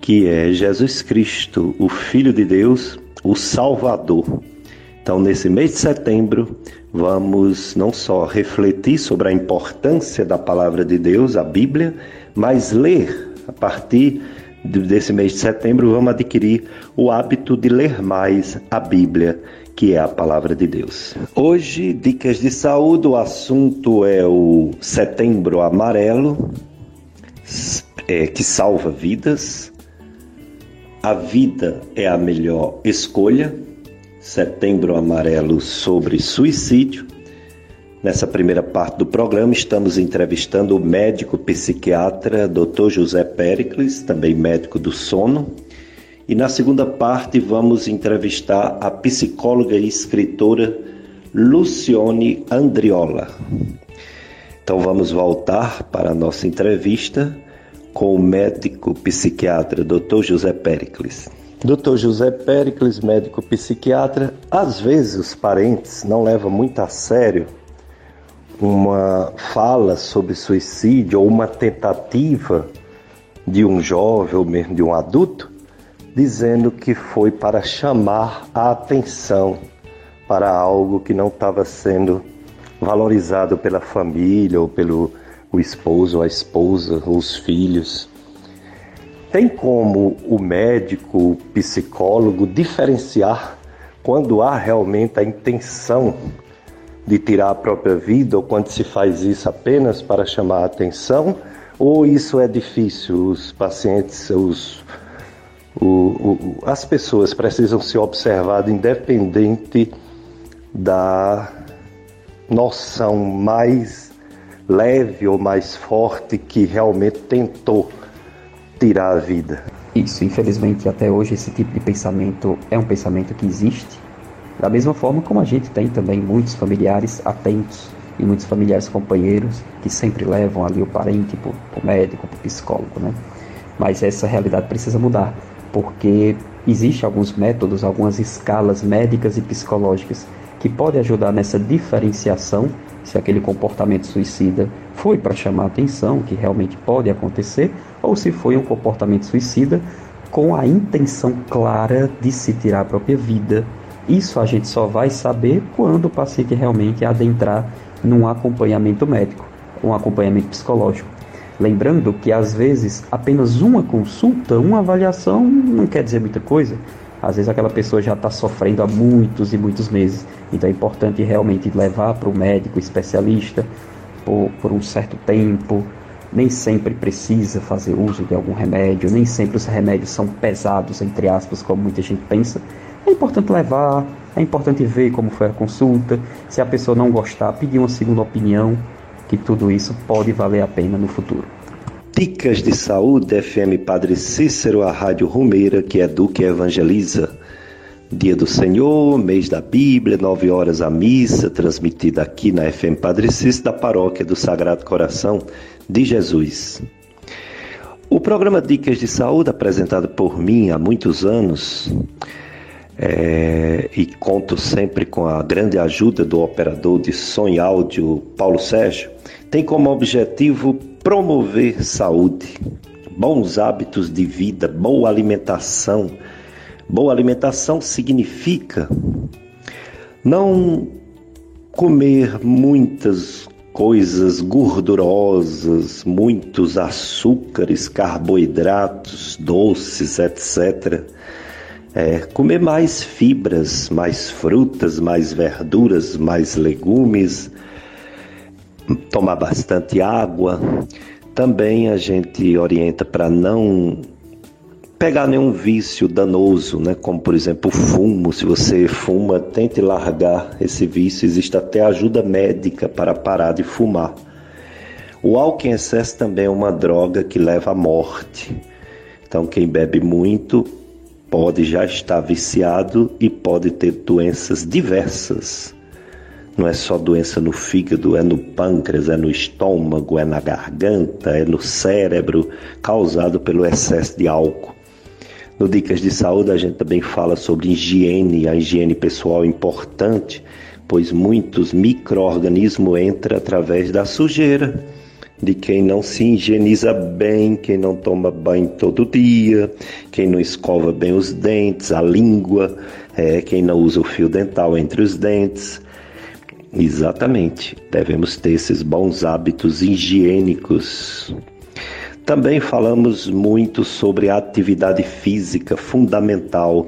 que é Jesus Cristo, o Filho de Deus, o Salvador. Então, nesse mês de setembro, vamos não só refletir sobre a importância da palavra de Deus, a Bíblia, mas ler a partir desse mês de setembro, vamos adquirir o hábito de ler mais a Bíblia, que é a palavra de Deus. Hoje, dicas de saúde, o assunto é o Setembro Amarelo, é, que salva vidas. A vida é a melhor escolha. Setembro Amarelo sobre suicídio. Nessa primeira parte do programa, estamos entrevistando o médico psiquiatra Dr. José Pericles, também médico do sono. E na segunda parte, vamos entrevistar a psicóloga e escritora Lucione Andriola. Então vamos voltar para a nossa entrevista com o médico psiquiatra Dr. José Pericles. Dr. José Pericles, médico psiquiatra, às vezes os parentes não levam muito a sério uma fala sobre suicídio ou uma tentativa de um jovem ou mesmo de um adulto, dizendo que foi para chamar a atenção para algo que não estava sendo valorizado pela família ou pelo o esposo, a esposa, os filhos. Tem como o médico, o psicólogo diferenciar quando há realmente a intenção de tirar a própria vida ou quando se faz isso apenas para chamar a atenção, ou isso é difícil? Os pacientes, os, o, o, as pessoas precisam ser observadas independente da noção mais leve ou mais forte que realmente tentou tirar a vida. Isso, infelizmente até hoje esse tipo de pensamento é um pensamento que existe da mesma forma como a gente tem também muitos familiares atentos e muitos familiares companheiros que sempre levam ali o parente para o médico, para o psicólogo, né? Mas essa realidade precisa mudar, porque existem alguns métodos, algumas escalas médicas e psicológicas que podem ajudar nessa diferenciação se aquele comportamento suicida foi para chamar atenção, que realmente pode acontecer, ou se foi um comportamento suicida com a intenção clara de se tirar a própria vida isso a gente só vai saber quando o paciente realmente adentrar num acompanhamento médico, um acompanhamento psicológico. Lembrando que às vezes apenas uma consulta, uma avaliação não quer dizer muita coisa. Às vezes aquela pessoa já está sofrendo há muitos e muitos meses. Então é importante realmente levar para o médico especialista por, por um certo tempo. Nem sempre precisa fazer uso de algum remédio, nem sempre os remédios são pesados, entre aspas, como muita gente pensa. É importante levar, é importante ver como foi a consulta. Se a pessoa não gostar, pedir uma segunda opinião, que tudo isso pode valer a pena no futuro. Dicas de Saúde, FM Padre Cícero, a Rádio Rumeira, que do que evangeliza. Dia do Senhor, mês da Bíblia, nove horas a missa, transmitida aqui na FM Padre Cícero, da paróquia do Sagrado Coração de Jesus. O programa Dicas de Saúde, apresentado por mim há muitos anos, é, e conto sempre com a grande ajuda do operador de som e áudio Paulo Sérgio, tem como objetivo promover saúde, bons hábitos de vida, boa alimentação. Boa alimentação significa não comer muitas coisas gordurosas, muitos açúcares, carboidratos, doces, etc é, comer mais fibras, mais frutas, mais verduras, mais legumes, tomar bastante água. Também a gente orienta para não pegar nenhum vício danoso, né? como por exemplo o fumo. Se você fuma, tente largar esse vício. Existe até ajuda médica para parar de fumar. O álcool em excesso também é uma droga que leva à morte. Então, quem bebe muito pode já estar viciado e pode ter doenças diversas. Não é só doença no fígado, é no pâncreas, é no estômago, é na garganta, é no cérebro, causado pelo excesso de álcool. No Dicas de Saúde a gente também fala sobre higiene, a higiene pessoal é importante, pois muitos micro-organismos entram através da sujeira de quem não se higieniza bem, quem não toma banho todo dia, quem não escova bem os dentes, a língua, é, quem não usa o fio dental entre os dentes. Exatamente, devemos ter esses bons hábitos higiênicos. Também falamos muito sobre a atividade física fundamental.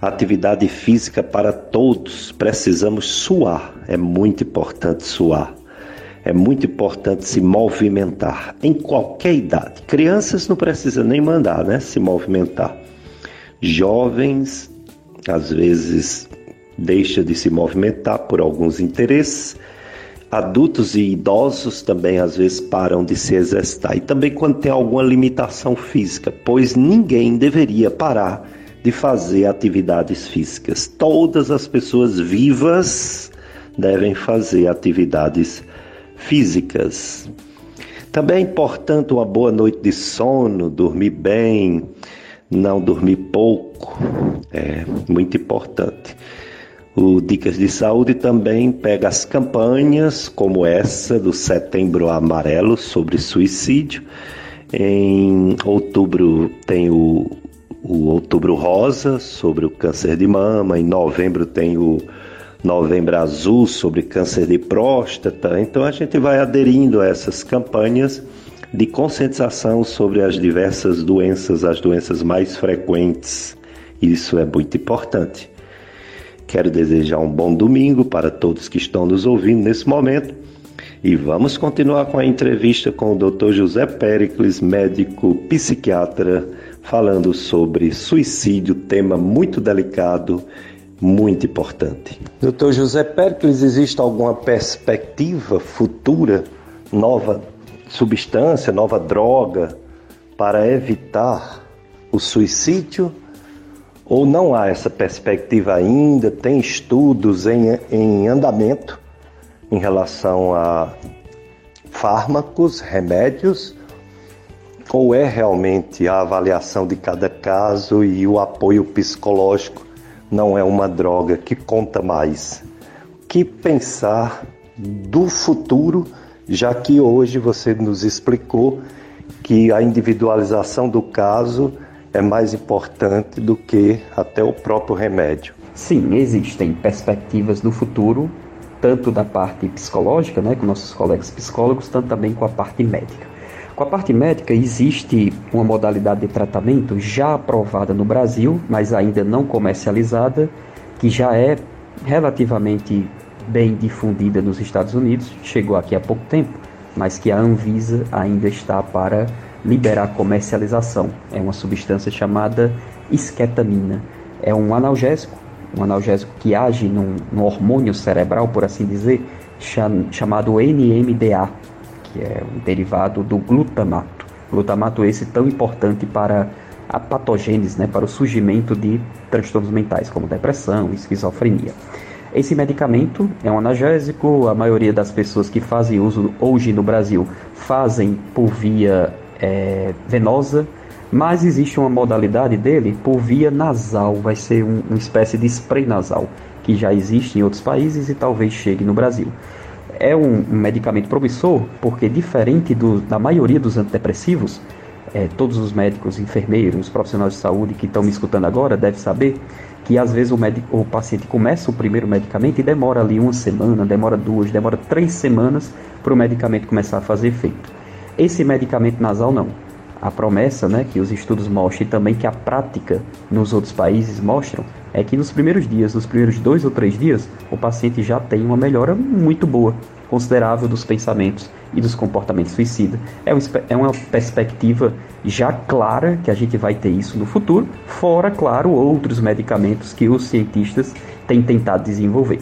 Atividade física para todos, precisamos suar, é muito importante suar. É muito importante se movimentar em qualquer idade. Crianças não precisa nem mandar, né? Se movimentar. Jovens, às vezes, deixa de se movimentar por alguns interesses. Adultos e idosos também às vezes param de se exercitar. E também quando tem alguma limitação física, pois ninguém deveria parar de fazer atividades físicas. Todas as pessoas vivas devem fazer atividades físicas. Também é importante uma boa noite de sono, dormir bem, não dormir pouco, é muito importante. O Dicas de Saúde também pega as campanhas como essa do Setembro Amarelo sobre suicídio. Em outubro tem o, o Outubro Rosa sobre o câncer de mama, em novembro tem o Novembro Azul sobre câncer de próstata. Então a gente vai aderindo a essas campanhas de conscientização sobre as diversas doenças, as doenças mais frequentes. Isso é muito importante. Quero desejar um bom domingo para todos que estão nos ouvindo nesse momento. E vamos continuar com a entrevista com o Dr. José Pericles, médico psiquiatra, falando sobre suicídio, tema muito delicado muito importante. Doutor José Pericles, existe alguma perspectiva futura, nova substância, nova droga para evitar o suicídio? Ou não há essa perspectiva ainda? Tem estudos em, em andamento em relação a fármacos, remédios? Ou é realmente a avaliação de cada caso e o apoio psicológico não é uma droga que conta mais. Que pensar do futuro, já que hoje você nos explicou que a individualização do caso é mais importante do que até o próprio remédio. Sim, existem perspectivas do futuro, tanto da parte psicológica, né, com nossos colegas psicólogos, tanto também com a parte médica. Com a parte médica, existe uma modalidade de tratamento já aprovada no Brasil, mas ainda não comercializada, que já é relativamente bem difundida nos Estados Unidos, chegou aqui há pouco tempo, mas que a Anvisa ainda está para liberar comercialização. É uma substância chamada esquetamina. É um analgésico, um analgésico que age num, num hormônio cerebral, por assim dizer, chamado NMDA, que é um derivado do glutamato. Glutamato esse tão importante para a patogênese, né, para o surgimento de transtornos mentais, como depressão, esquizofrenia. Esse medicamento é um analgésico, a maioria das pessoas que fazem uso hoje no Brasil fazem por via é, venosa, mas existe uma modalidade dele por via nasal, vai ser um, uma espécie de spray nasal, que já existe em outros países e talvez chegue no Brasil é um medicamento promissor porque, diferente do, da maioria dos antidepressivos, é, todos os médicos, enfermeiros, profissionais de saúde que estão me escutando agora devem saber que às vezes o, médico, o paciente começa o primeiro medicamento e demora ali uma semana, demora duas, demora três semanas para o medicamento começar a fazer efeito. Esse medicamento nasal não. A promessa, né, que os estudos mostram e também que a prática nos outros países mostram, é que nos primeiros dias, nos primeiros dois ou três dias, o paciente já tem uma melhora muito boa, considerável dos pensamentos e dos comportamentos suicidas. É, é uma perspectiva já clara que a gente vai ter isso no futuro, fora, claro, outros medicamentos que os cientistas têm tentado desenvolver.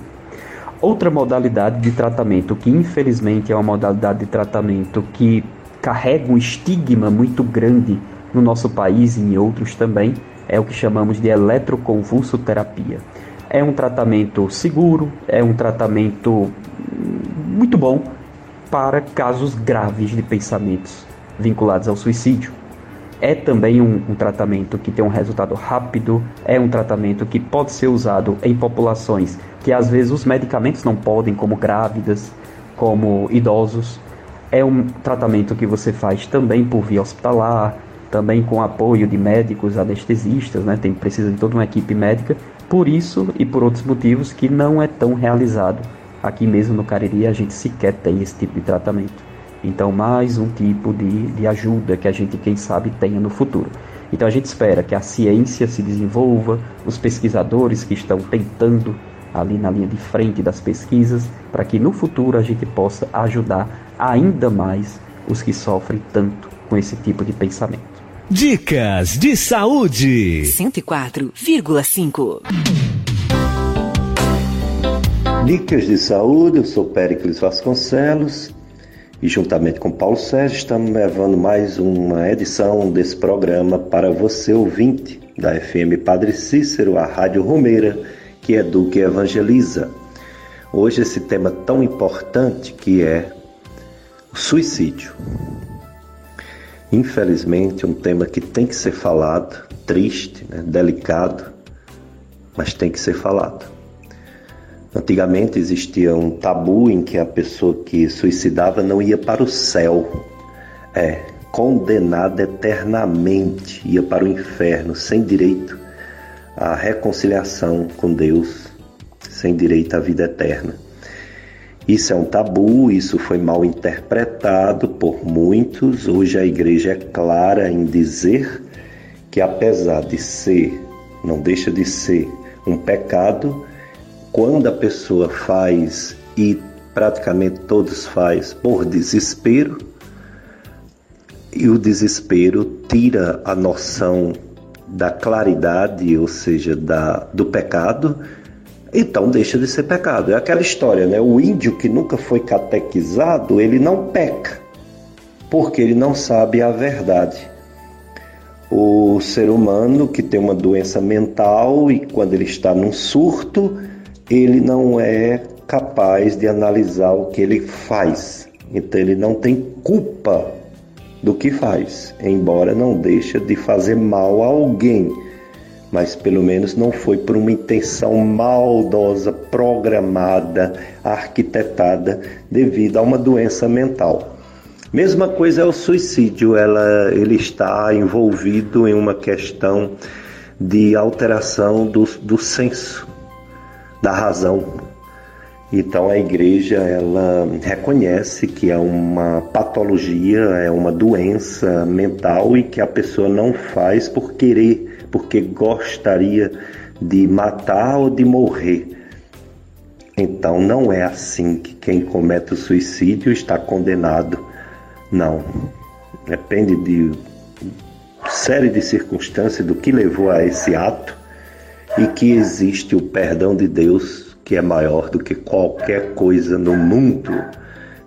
Outra modalidade de tratamento que infelizmente é uma modalidade de tratamento que carrega um estigma muito grande no nosso país e em outros também é o que chamamos de eletroconvulsoterapia. É um tratamento seguro, é um tratamento muito bom para casos graves de pensamentos vinculados ao suicídio. É também um, um, tratamento que tem um resultado rápido, é um tratamento que pode ser usado em populações que às vezes os medicamentos não podem, como grávidas, como idosos. É um tratamento que você faz também por via hospitalar, também com apoio de médicos anestesistas, né? Tem precisa de toda uma equipe médica. Por isso e por outros motivos que não é tão realizado aqui mesmo no Cariri a gente sequer tem esse tipo de tratamento. Então, mais um tipo de, de ajuda que a gente, quem sabe, tenha no futuro. Então, a gente espera que a ciência se desenvolva, os pesquisadores que estão tentando ali na linha de frente das pesquisas, para que no futuro a gente possa ajudar ainda mais os que sofrem tanto com esse tipo de pensamento. Dicas de saúde 104,5 Dicas de saúde, eu sou Péricles Vasconcelos e juntamente com Paulo Sérgio estamos levando mais uma edição desse programa para você ouvinte da FM Padre Cícero, a Rádio Romeira, que educa e evangeliza. Hoje esse tema tão importante que é o suicídio. Infelizmente, um tema que tem que ser falado, triste, né, delicado, mas tem que ser falado. Antigamente existia um tabu em que a pessoa que suicidava não ia para o céu, é condenada eternamente, ia para o inferno sem direito à reconciliação com Deus, sem direito à vida eterna. Isso é um tabu, isso foi mal interpretado por muitos. Hoje a igreja é clara em dizer que, apesar de ser, não deixa de ser um pecado, quando a pessoa faz e praticamente todos faz por desespero, e o desespero tira a noção da claridade, ou seja, da, do pecado, então deixa de ser pecado. É aquela história, né? O índio que nunca foi catequizado, ele não peca, porque ele não sabe a verdade. O ser humano que tem uma doença mental e quando ele está num surto, ele não é capaz de analisar o que ele faz. Então ele não tem culpa do que faz, embora não deixe de fazer mal a alguém, mas pelo menos não foi por uma intenção maldosa, programada, arquitetada devido a uma doença mental. Mesma coisa é o suicídio, ela, ele está envolvido em uma questão de alteração do, do senso da razão. Então a igreja ela reconhece que é uma patologia, é uma doença mental e que a pessoa não faz por querer, porque gostaria de matar ou de morrer. Então não é assim que quem comete o suicídio está condenado. Não. Depende de série de circunstâncias do que levou a esse ato e que existe o perdão de Deus que é maior do que qualquer coisa no mundo.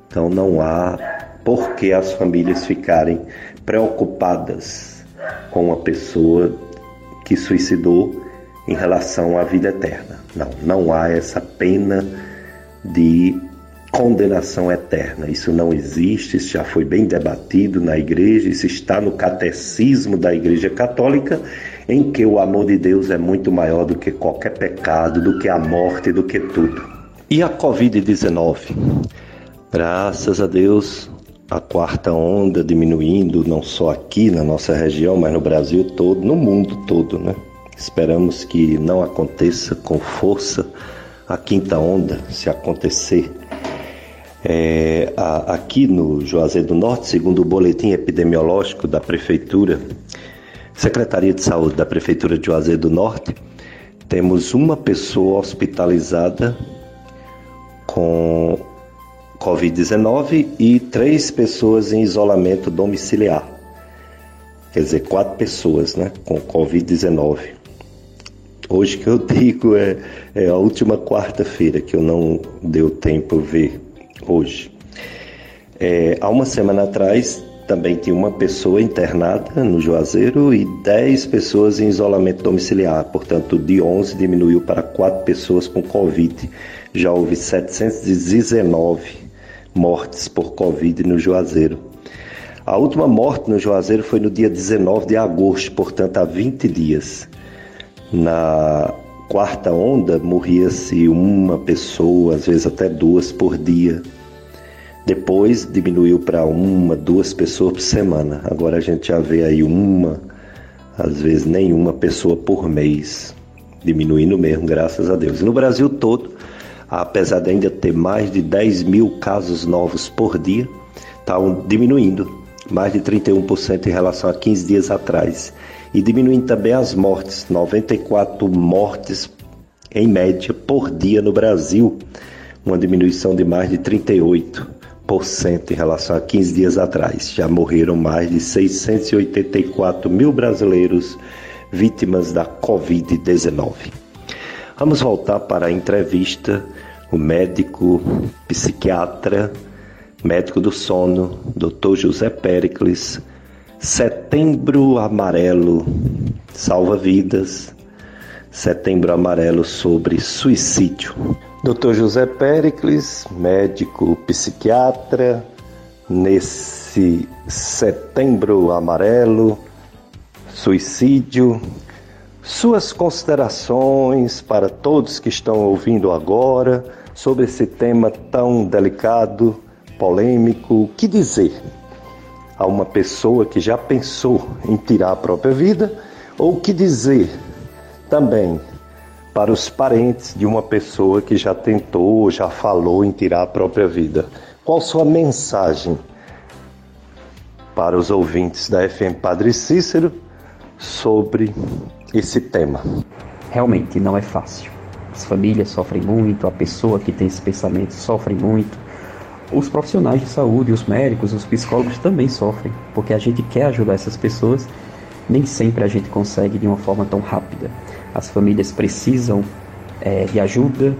Então não há por que as famílias ficarem preocupadas com uma pessoa que suicidou em relação à vida eterna. Não, não há essa pena de condenação eterna. Isso não existe, isso já foi bem debatido na igreja, isso está no catecismo da Igreja Católica em que o amor de Deus é muito maior do que qualquer pecado, do que a morte, do que tudo. E a Covid-19? Graças a Deus, a quarta onda diminuindo, não só aqui na nossa região, mas no Brasil todo, no mundo todo, né? Esperamos que não aconteça com força a quinta onda, se acontecer. É, a, aqui no Juazeiro do Norte, segundo o boletim epidemiológico da Prefeitura, Secretaria de Saúde da Prefeitura de Juazeiro do Norte, temos uma pessoa hospitalizada com Covid-19 e três pessoas em isolamento domiciliar. Quer dizer, quatro pessoas né, com Covid-19. Hoje que eu digo é, é a última quarta-feira que eu não deu tempo ver hoje. É, há uma semana atrás também tinha uma pessoa internada no Juazeiro e 10 pessoas em isolamento domiciliar, portanto, de 11 diminuiu para 4 pessoas com Covid. Já houve 719 mortes por Covid no Juazeiro. A última morte no Juazeiro foi no dia 19 de agosto, portanto, há 20 dias. Na quarta onda, morria-se uma pessoa, às vezes até duas por dia. Depois diminuiu para uma, duas pessoas por semana. Agora a gente já vê aí uma, às vezes nenhuma pessoa por mês. Diminuindo mesmo, graças a Deus. E no Brasil todo, apesar de ainda ter mais de 10 mil casos novos por dia, está diminuindo, mais de 31% em relação a 15 dias atrás. E diminuindo também as mortes, 94 mortes em média por dia no Brasil, uma diminuição de mais de 38 em relação a 15 dias atrás. Já morreram mais de 684 mil brasileiros vítimas da Covid-19. Vamos voltar para a entrevista. O médico psiquiatra, médico do sono, Dr. José Pericles. Setembro Amarelo salva vidas. Setembro Amarelo sobre suicídio. Dr. José Pericles, médico psiquiatra, nesse setembro amarelo, suicídio, suas considerações para todos que estão ouvindo agora sobre esse tema tão delicado, polêmico, o que dizer a uma pessoa que já pensou em tirar a própria vida ou o que dizer também para os parentes de uma pessoa que já tentou, já falou em tirar a própria vida. Qual sua mensagem para os ouvintes da FM Padre Cícero sobre esse tema? Realmente não é fácil. As famílias sofrem muito, a pessoa que tem esse pensamento sofre muito. Os profissionais de saúde, os médicos, os psicólogos também sofrem, porque a gente quer ajudar essas pessoas, nem sempre a gente consegue de uma forma tão rápida as famílias precisam é, de ajuda,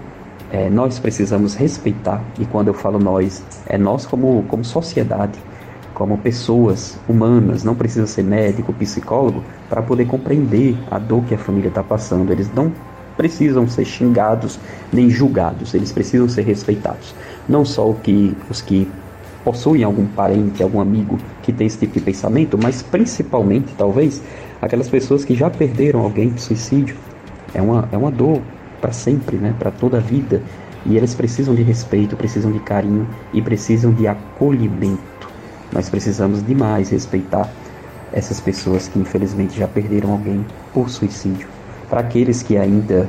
é, nós precisamos respeitar, e quando eu falo nós, é nós como, como sociedade, como pessoas humanas, não precisa ser médico, psicólogo, para poder compreender a dor que a família está passando. Eles não precisam ser xingados nem julgados, eles precisam ser respeitados. Não só que, os que possuem algum parente, algum amigo que tem esse tipo de pensamento, mas principalmente, talvez, aquelas pessoas que já perderam alguém de suicídio. É uma, é uma dor para sempre, né? para toda a vida. E eles precisam de respeito, precisam de carinho e precisam de acolhimento. Nós precisamos demais respeitar essas pessoas que infelizmente já perderam alguém por suicídio. Para aqueles que ainda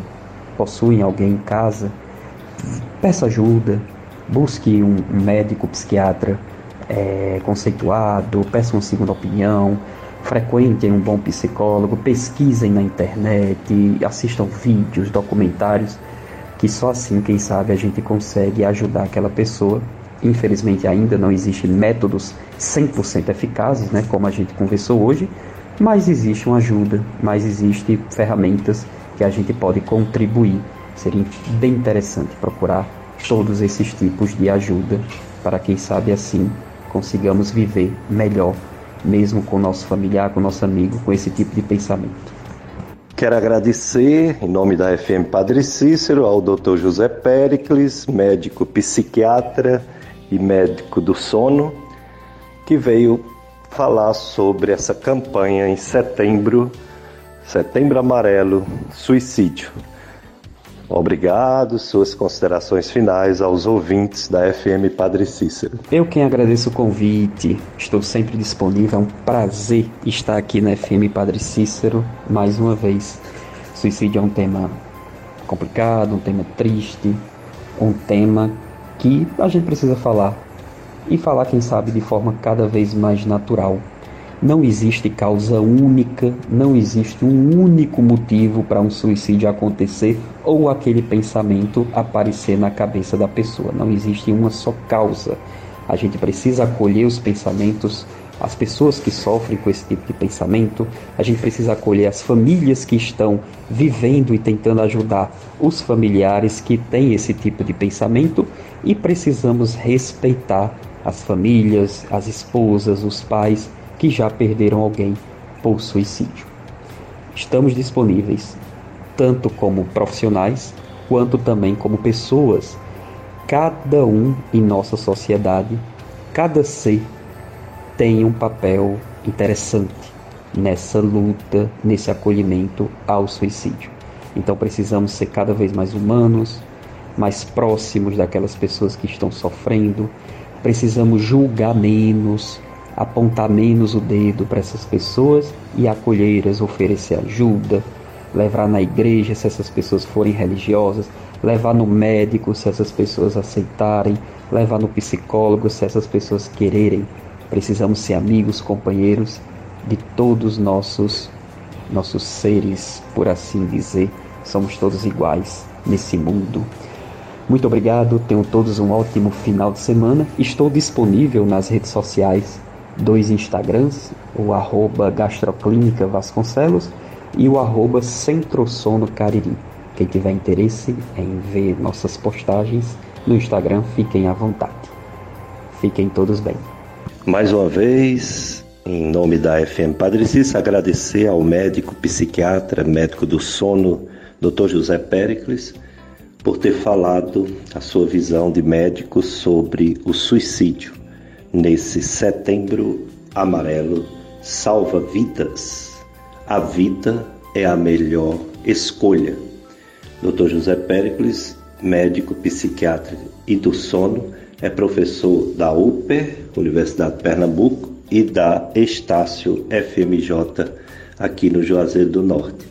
possuem alguém em casa, peça ajuda, busque um, um médico psiquiatra é, conceituado, peça uma segunda opinião, frequentem um bom psicólogo, pesquisem na internet, assistam vídeos, documentários, que só assim, quem sabe, a gente consegue ajudar aquela pessoa. Infelizmente ainda não existem métodos 100% eficazes, né, como a gente conversou hoje, mas existe uma ajuda, mas existem ferramentas que a gente pode contribuir. Seria bem interessante procurar todos esses tipos de ajuda para quem sabe assim consigamos viver melhor mesmo com o nosso familiar, com o nosso amigo, com esse tipo de pensamento. Quero agradecer, em nome da FM Padre Cícero, ao Dr. José Pericles, médico psiquiatra e médico do sono, que veio falar sobre essa campanha em setembro, Setembro Amarelo, suicídio. Obrigado, suas considerações finais aos ouvintes da FM Padre Cícero. Eu quem agradeço o convite, estou sempre disponível, é um prazer estar aqui na FM Padre Cícero mais uma vez. Suicídio é um tema complicado, um tema triste, um tema que a gente precisa falar e falar, quem sabe, de forma cada vez mais natural não existe causa única, não existe um único motivo para um suicídio acontecer ou aquele pensamento aparecer na cabeça da pessoa. Não existe uma só causa. A gente precisa acolher os pensamentos as pessoas que sofrem com esse tipo de pensamento, a gente precisa acolher as famílias que estão vivendo e tentando ajudar os familiares que têm esse tipo de pensamento e precisamos respeitar as famílias, as esposas, os pais que já perderam alguém por suicídio. Estamos disponíveis tanto como profissionais quanto também como pessoas. Cada um em nossa sociedade, cada ser tem um papel interessante nessa luta, nesse acolhimento ao suicídio. Então precisamos ser cada vez mais humanos, mais próximos daquelas pessoas que estão sofrendo, precisamos julgar menos, apontar menos o dedo para essas pessoas e acolhê-las, oferecer ajuda, levar na igreja se essas pessoas forem religiosas, levar no médico se essas pessoas aceitarem, levar no psicólogo se essas pessoas quererem. Precisamos ser amigos, companheiros de todos nossos nossos seres, por assim dizer. Somos todos iguais nesse mundo. Muito obrigado, tenham todos um ótimo final de semana. Estou disponível nas redes sociais, dois Instagrams, o arroba Gastroclínica Vasconcelos e o arroba Centrosono Cariri. Quem tiver interesse em ver nossas postagens no Instagram, fiquem à vontade. Fiquem todos bem. Mais uma vez, em nome da FM Padre Cícero, agradecer ao médico psiquiatra, médico do sono, Dr. José Pericles, por ter falado a sua visão de médico sobre o suicídio nesse setembro amarelo salva vidas. A vida é a melhor escolha. Dr. José Pericles, médico psiquiatra e do sono, é professor da UPER, Universidade de Pernambuco, e da Estácio FMJ aqui no Juazeiro do Norte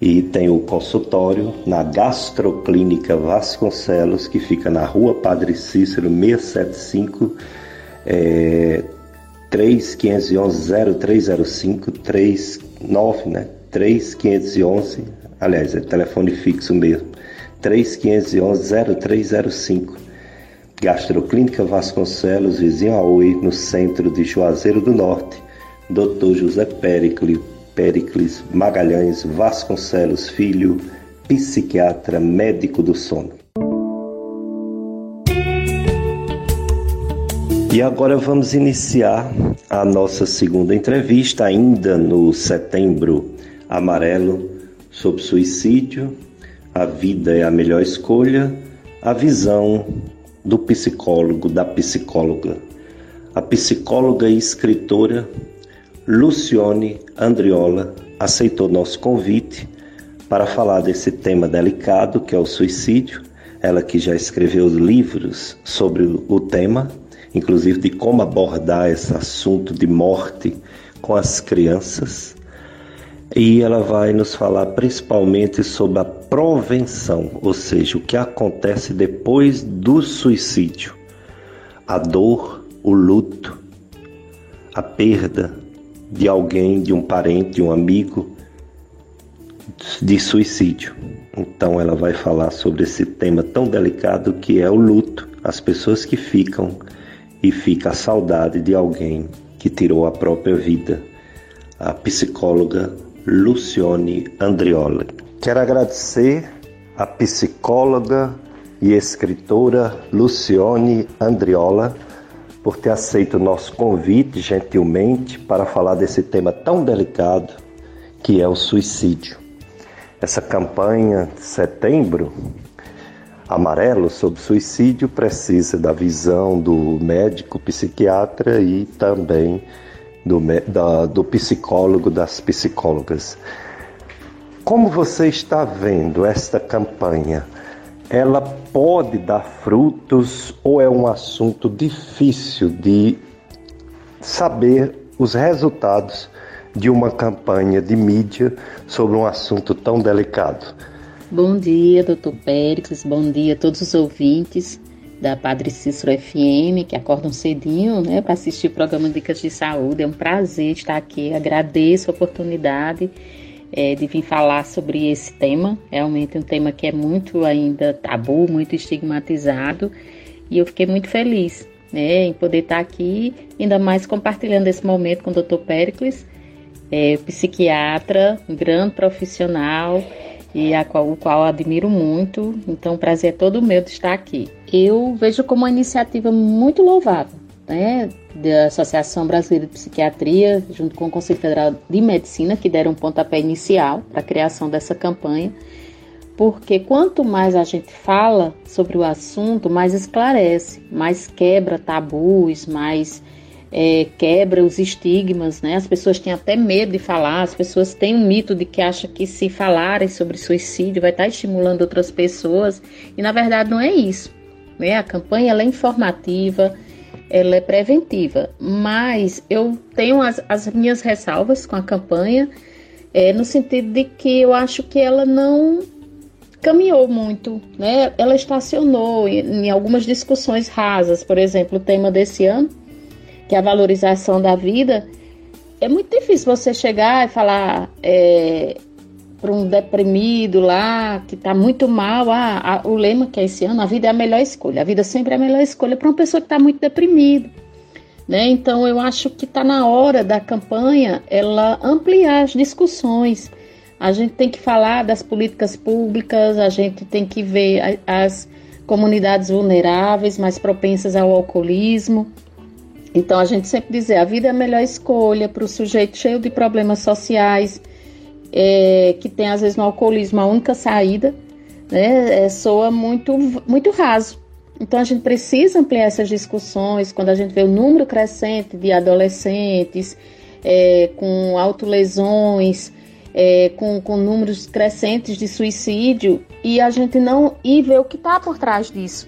e tem o consultório na Gastroclínica Vasconcelos, que fica na rua Padre Cícero 675, é, 3511-0305, 39, né? 3511, aliás, é telefone fixo mesmo, 3511-0305. Gastroclínica Vasconcelos, vizinho a Oi, no centro de Juazeiro do Norte. Dr. José Pericles Pericles Magalhães Vasconcelos Filho, psiquiatra, médico do sono. E agora vamos iniciar a nossa segunda entrevista, ainda no setembro amarelo, sobre suicídio. A vida é a melhor escolha, a visão do psicólogo, da psicóloga. A psicóloga e escritora Lucione Andriola aceitou nosso convite para falar desse tema delicado que é o suicídio. Ela que já escreveu livros sobre o tema, inclusive de como abordar esse assunto de morte com as crianças. E ela vai nos falar principalmente sobre a prevenção, ou seja, o que acontece depois do suicídio. A dor, o luto, a perda, de alguém, de um parente, de um amigo, de suicídio. Então ela vai falar sobre esse tema tão delicado que é o luto, as pessoas que ficam e fica a saudade de alguém que tirou a própria vida. A psicóloga Lucione Andrioli. Quero agradecer a psicóloga e escritora Lucione Andriola por ter aceito o nosso convite gentilmente para falar desse tema tão delicado que é o suicídio. Essa campanha de setembro amarelo sobre suicídio precisa da visão do médico psiquiatra e também do, da, do psicólogo, das psicólogas. Como você está vendo esta campanha? ela pode dar frutos ou é um assunto difícil de saber os resultados de uma campanha de mídia sobre um assunto tão delicado? Bom dia, doutor Péricles, bom dia a todos os ouvintes da Padre Cícero FM, que acordam cedinho né, para assistir o programa Dicas de Saúde. É um prazer estar aqui, agradeço a oportunidade é, de vir falar sobre esse tema. Realmente um tema que é muito ainda tabu, muito estigmatizado. E eu fiquei muito feliz né, em poder estar aqui, ainda mais compartilhando esse momento com o Dr. Pericles, é, psiquiatra, um grande profissional e a qual, o qual admiro muito. Então, o prazer é todo meu de estar aqui. Eu vejo como uma iniciativa muito louvável, né, da Associação Brasileira de Psiquiatria, junto com o Conselho Federal de Medicina, que deram um pontapé inicial para a criação dessa campanha porque quanto mais a gente fala sobre o assunto, mais esclarece, mais quebra tabus, mais é, quebra os estigmas, né? As pessoas têm até medo de falar, as pessoas têm um mito de que acham que se falarem sobre suicídio vai estar estimulando outras pessoas, e na verdade não é isso. Né? A campanha é informativa, ela é preventiva, mas eu tenho as, as minhas ressalvas com a campanha, é, no sentido de que eu acho que ela não caminhou muito, né? Ela estacionou em, em, algumas discussões rasas, por exemplo, o tema desse ano, que é a valorização da vida. É muito difícil você chegar e falar é, para um deprimido lá que está muito mal, ah, a, o lema que é esse ano, a vida é a melhor escolha. A vida sempre é a melhor escolha para uma pessoa que está muito deprimida. Né? Então eu acho que está na hora da campanha ela ampliar as discussões a gente tem que falar das políticas públicas, a gente tem que ver as comunidades vulneráveis, mais propensas ao alcoolismo. Então, a gente sempre dizer, a vida é a melhor escolha para o sujeito cheio de problemas sociais, é, que tem às vezes no alcoolismo a única saída, né, é, soa muito, muito raso. Então, a gente precisa ampliar essas discussões quando a gente vê o número crescente de adolescentes é, com autolesões, é, com, com números crescentes de suicídio e a gente não e ver o que está por trás disso,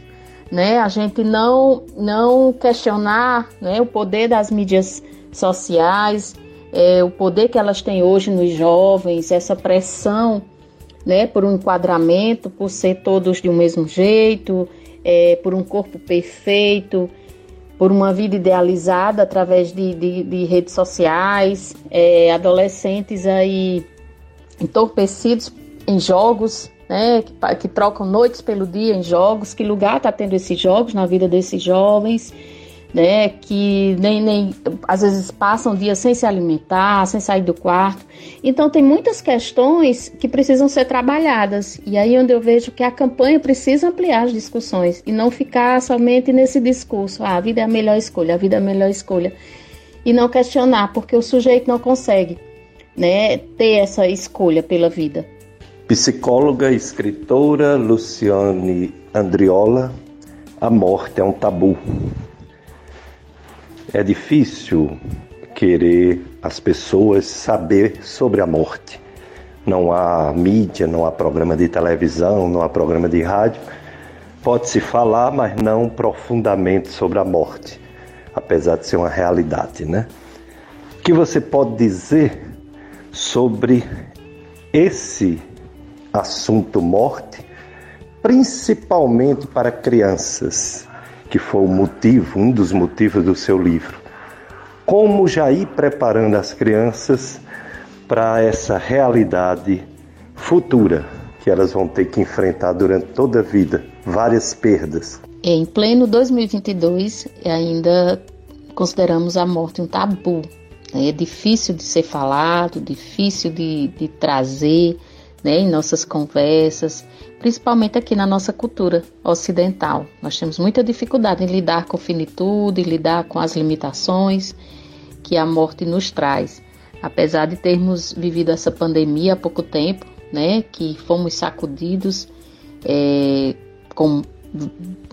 né? A gente não não questionar né, o poder das mídias sociais, é, o poder que elas têm hoje nos jovens, essa pressão, né, por um enquadramento, por ser todos de um mesmo jeito, é, por um corpo perfeito, por uma vida idealizada através de, de, de redes sociais, é, adolescentes aí entorpecidos em jogos, né, que, que, trocam noites pelo dia em jogos, que lugar está tendo esses jogos na vida desses jovens, né, que nem, nem às vezes passam dias sem se alimentar, sem sair do quarto. Então tem muitas questões que precisam ser trabalhadas. E aí onde eu vejo que a campanha precisa ampliar as discussões e não ficar somente nesse discurso, ah, a vida é a melhor escolha, a vida é a melhor escolha. E não questionar, porque o sujeito não consegue né, ter essa escolha pela vida. Psicóloga e escritora Luciane Andriola, a morte é um tabu. É difícil querer as pessoas saber sobre a morte. Não há mídia, não há programa de televisão, não há programa de rádio. Pode-se falar, mas não profundamente sobre a morte, apesar de ser uma realidade, né? O que você pode dizer sobre esse assunto morte, principalmente para crianças, que foi o motivo, um dos motivos do seu livro. Como já ir preparando as crianças para essa realidade futura que elas vão ter que enfrentar durante toda a vida, várias perdas. Em pleno 2022, ainda consideramos a morte um tabu é difícil de ser falado, difícil de, de trazer né, em nossas conversas, principalmente aqui na nossa cultura ocidental. Nós temos muita dificuldade em lidar com finitude, em lidar com as limitações que a morte nos traz. Apesar de termos vivido essa pandemia há pouco tempo, né, que fomos sacudidos é, com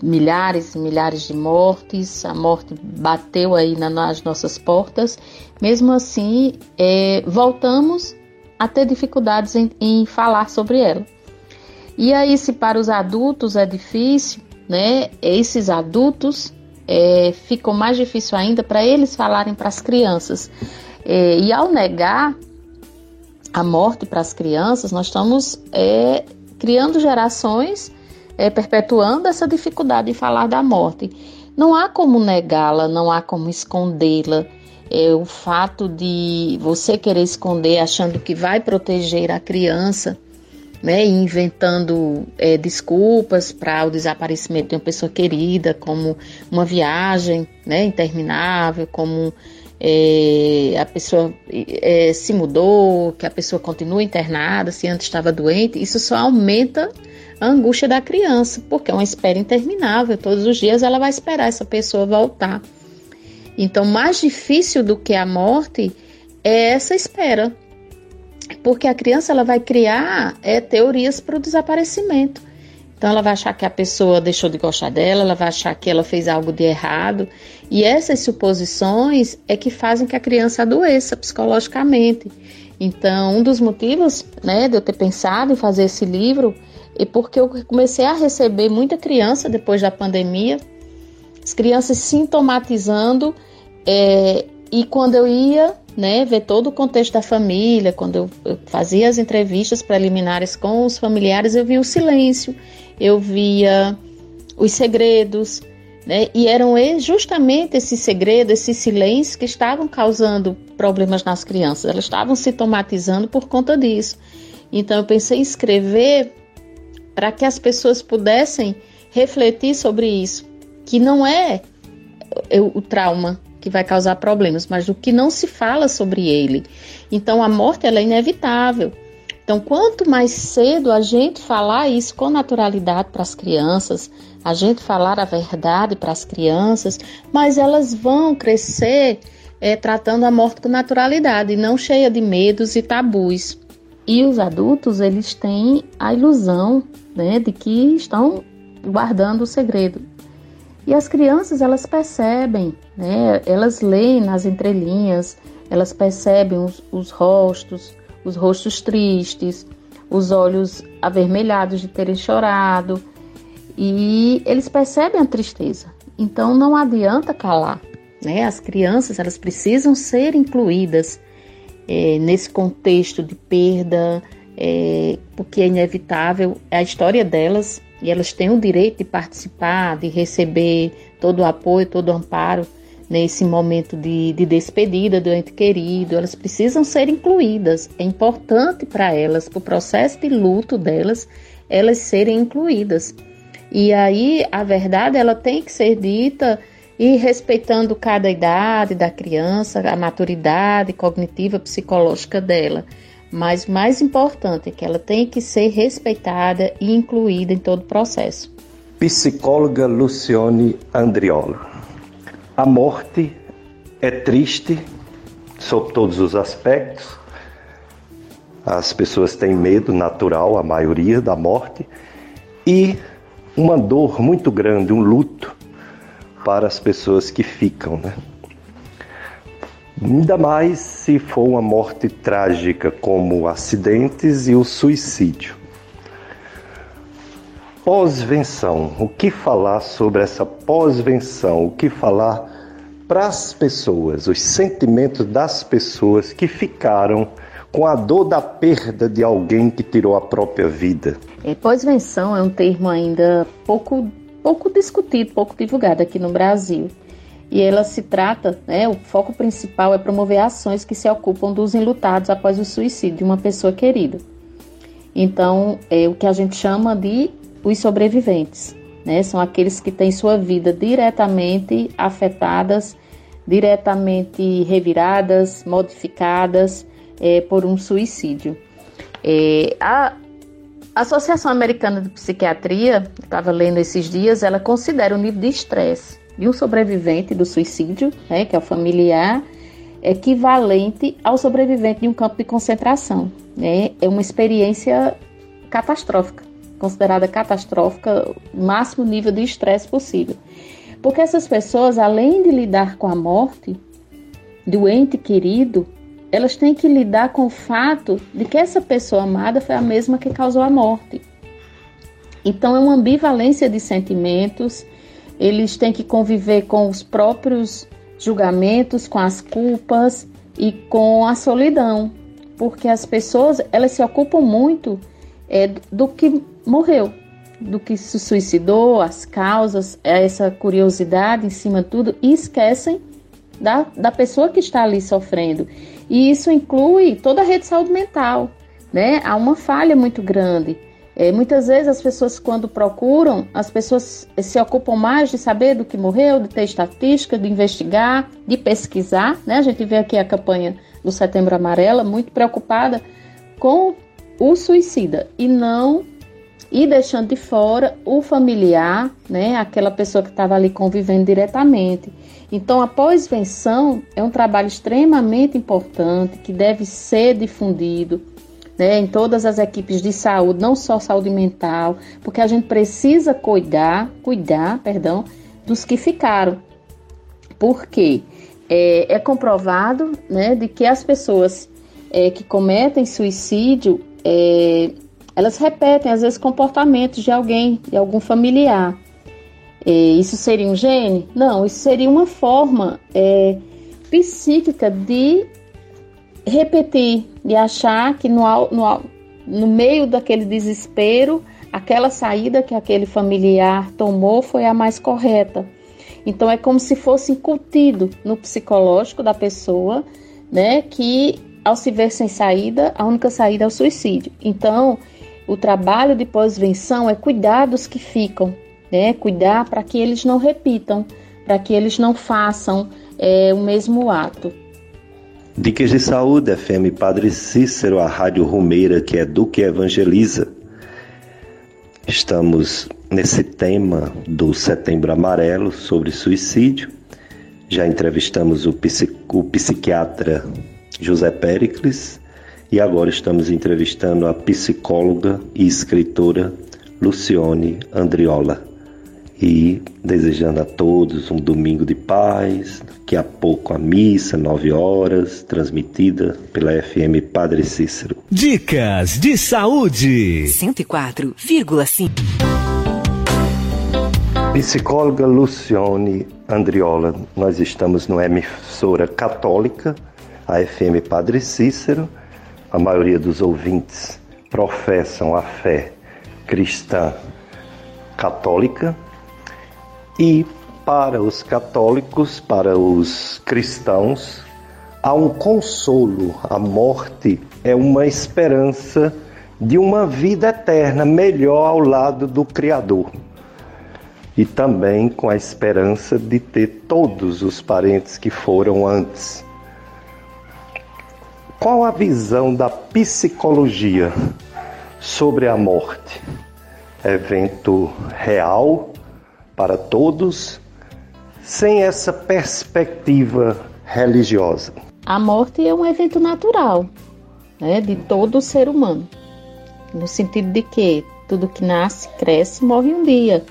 milhares e milhares de mortes, a morte bateu aí nas nossas portas, mesmo assim é, voltamos a ter dificuldades em, em, falar sobre ela. E aí, se para os adultos é difícil, né? Esses adultos é, ficam mais difícil ainda para eles falarem para as crianças. É, e ao negar a morte para as crianças, nós estamos é, criando gerações é, perpetuando essa dificuldade de falar da morte. Não há como negá-la, não há como escondê-la. É, o fato de você querer esconder achando que vai proteger a criança né, inventando é, desculpas para o desaparecimento de uma pessoa querida, como uma viagem né, interminável, como é, a pessoa é, se mudou, que a pessoa continua internada, se antes estava doente, isso só aumenta a angústia da criança, porque é uma espera interminável. Todos os dias ela vai esperar essa pessoa voltar. Então, mais difícil do que a morte é essa espera, porque a criança ela vai criar é, teorias para o desaparecimento. Então ela vai achar que a pessoa deixou de gostar dela, ela vai achar que ela fez algo de errado. E essas suposições é que fazem que a criança adoeça psicologicamente. Então, um dos motivos né, de eu ter pensado em fazer esse livro é porque eu comecei a receber muita criança depois da pandemia, as crianças sintomatizando, é, e quando eu ia né, ver todo o contexto da família, quando eu, eu fazia as entrevistas preliminares com os familiares, eu via o silêncio, eu via os segredos, né, e eram justamente esses segredos, esses silêncios que estavam causando problemas nas crianças, elas estavam sintomatizando por conta disso. Então eu pensei em escrever para que as pessoas pudessem refletir sobre isso, que não é o trauma que vai causar problemas, mas do que não se fala sobre ele. Então a morte ela é inevitável. Então, quanto mais cedo a gente falar isso com naturalidade para as crianças, a gente falar a verdade para as crianças, mas elas vão crescer é, tratando a morte com naturalidade, não cheia de medos e tabus. E os adultos, eles têm a ilusão né, de que estão guardando o segredo. E as crianças, elas percebem, né? Elas leem nas entrelinhas, elas percebem os, os rostos, os rostos tristes, os olhos avermelhados de terem chorado, e eles percebem a tristeza. Então não adianta calar, né? As crianças, elas precisam ser incluídas é, nesse contexto de perda, é, porque é inevitável, a história delas e elas têm o direito de participar, de receber todo o apoio, todo o amparo nesse momento de, de despedida do ente querido. Elas precisam ser incluídas. É importante para elas, para o processo de luto delas, elas serem incluídas. E aí a verdade ela tem que ser dita e respeitando cada idade da criança, a maturidade cognitiva, psicológica dela. Mas mais importante é que ela tem que ser respeitada e incluída em todo o processo. Psicóloga Lucione Andriolo. A morte é triste sob todos os aspectos. As pessoas têm medo natural, a maioria, da morte, e uma dor muito grande, um luto para as pessoas que ficam, né? Ainda mais se for uma morte trágica, como acidentes e o suicídio. Pós-venção. O que falar sobre essa pós-venção? O que falar para as pessoas, os sentimentos das pessoas que ficaram com a dor da perda de alguém que tirou a própria vida? É, pós-venção é um termo ainda pouco, pouco discutido, pouco divulgado aqui no Brasil e ela se trata, né, o foco principal é promover ações que se ocupam dos enlutados após o suicídio de uma pessoa querida. Então, é o que a gente chama de os sobreviventes, né, são aqueles que têm sua vida diretamente afetadas, diretamente reviradas, modificadas é, por um suicídio. É, a Associação Americana de Psiquiatria, estava lendo esses dias, ela considera o nível de estresse de um sobrevivente do suicídio, né, que é o familiar, equivalente ao sobrevivente de um campo de concentração. Né? É uma experiência catastrófica, considerada catastrófica, máximo nível de estresse possível. Porque essas pessoas, além de lidar com a morte do ente querido, elas têm que lidar com o fato de que essa pessoa amada foi a mesma que causou a morte. Então é uma ambivalência de sentimentos, eles têm que conviver com os próprios julgamentos, com as culpas e com a solidão, porque as pessoas elas se ocupam muito é, do que morreu, do que se suicidou, as causas, essa curiosidade em cima de tudo e esquecem da, da pessoa que está ali sofrendo. E isso inclui toda a rede de saúde mental, né, há uma falha muito grande. É, muitas vezes as pessoas, quando procuram, as pessoas se ocupam mais de saber do que morreu, de ter estatística, de investigar, de pesquisar. Né? A gente vê aqui a campanha do Setembro Amarela muito preocupada com o suicida e não e deixando de fora o familiar, né, aquela pessoa que estava ali convivendo diretamente. Então, a pós-venção é um trabalho extremamente importante que deve ser difundido né, em todas as equipes de saúde, não só saúde mental, porque a gente precisa cuidar, cuidar, perdão, dos que ficaram. Porque é, é comprovado, né, de que as pessoas é, que cometem suicídio, é, elas repetem às vezes comportamentos de alguém, de algum familiar. É, isso seria um gene? Não, isso seria uma forma é, psíquica de repetir, de achar que no, no, no meio daquele desespero, aquela saída que aquele familiar tomou foi a mais correta. Então é como se fosse incutido no psicológico da pessoa, né, que ao se ver sem saída, a única saída é o suicídio. Então, o trabalho de pós-venção é cuidar dos que ficam, né, cuidar para que eles não repitam, para que eles não façam é, o mesmo ato. Dicas de Saúde, FM Padre Cícero, a Rádio Rumeira, que é do que evangeliza. Estamos nesse tema do Setembro Amarelo sobre suicídio. Já entrevistamos o, o psiquiatra José Pericles e agora estamos entrevistando a psicóloga e escritora Lucione Andriola e desejando a todos um domingo de paz. Daqui a pouco a missa, nove horas, transmitida pela FM Padre Cícero. Dicas de saúde. 104,5. Psicóloga Lucione Andriola, nós estamos numa emissora católica, a FM Padre Cícero. A maioria dos ouvintes professam a fé cristã católica e para os católicos, para os cristãos, há um consolo. A morte é uma esperança de uma vida eterna melhor ao lado do Criador. E também com a esperança de ter todos os parentes que foram antes. Qual a visão da psicologia sobre a morte? Evento real para todos, sem essa perspectiva religiosa. A morte é um evento natural né, de todo ser humano, no sentido de que tudo que nasce, cresce, morre um dia.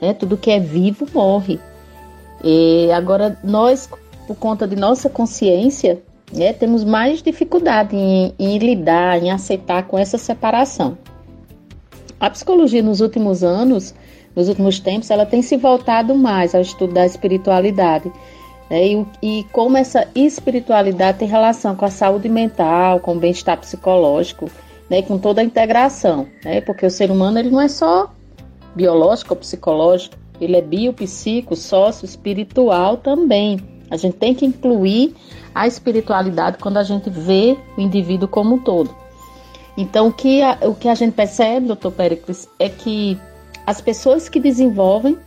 Né, tudo que é vivo morre. E agora nós, por conta de nossa consciência, né, temos mais dificuldade em, em lidar, em aceitar com essa separação. A psicologia nos últimos anos nos últimos tempos, ela tem se voltado mais ao estudo da espiritualidade. Né? E, e como essa espiritualidade tem relação com a saúde mental, com o bem-estar psicológico, né? com toda a integração. Né? Porque o ser humano ele não é só biológico ou psicológico, ele é biopsico, sócio, espiritual também. A gente tem que incluir a espiritualidade quando a gente vê o indivíduo como um todo. Então, o que a, o que a gente percebe, doutor Pericles, é que as pessoas que desenvolvem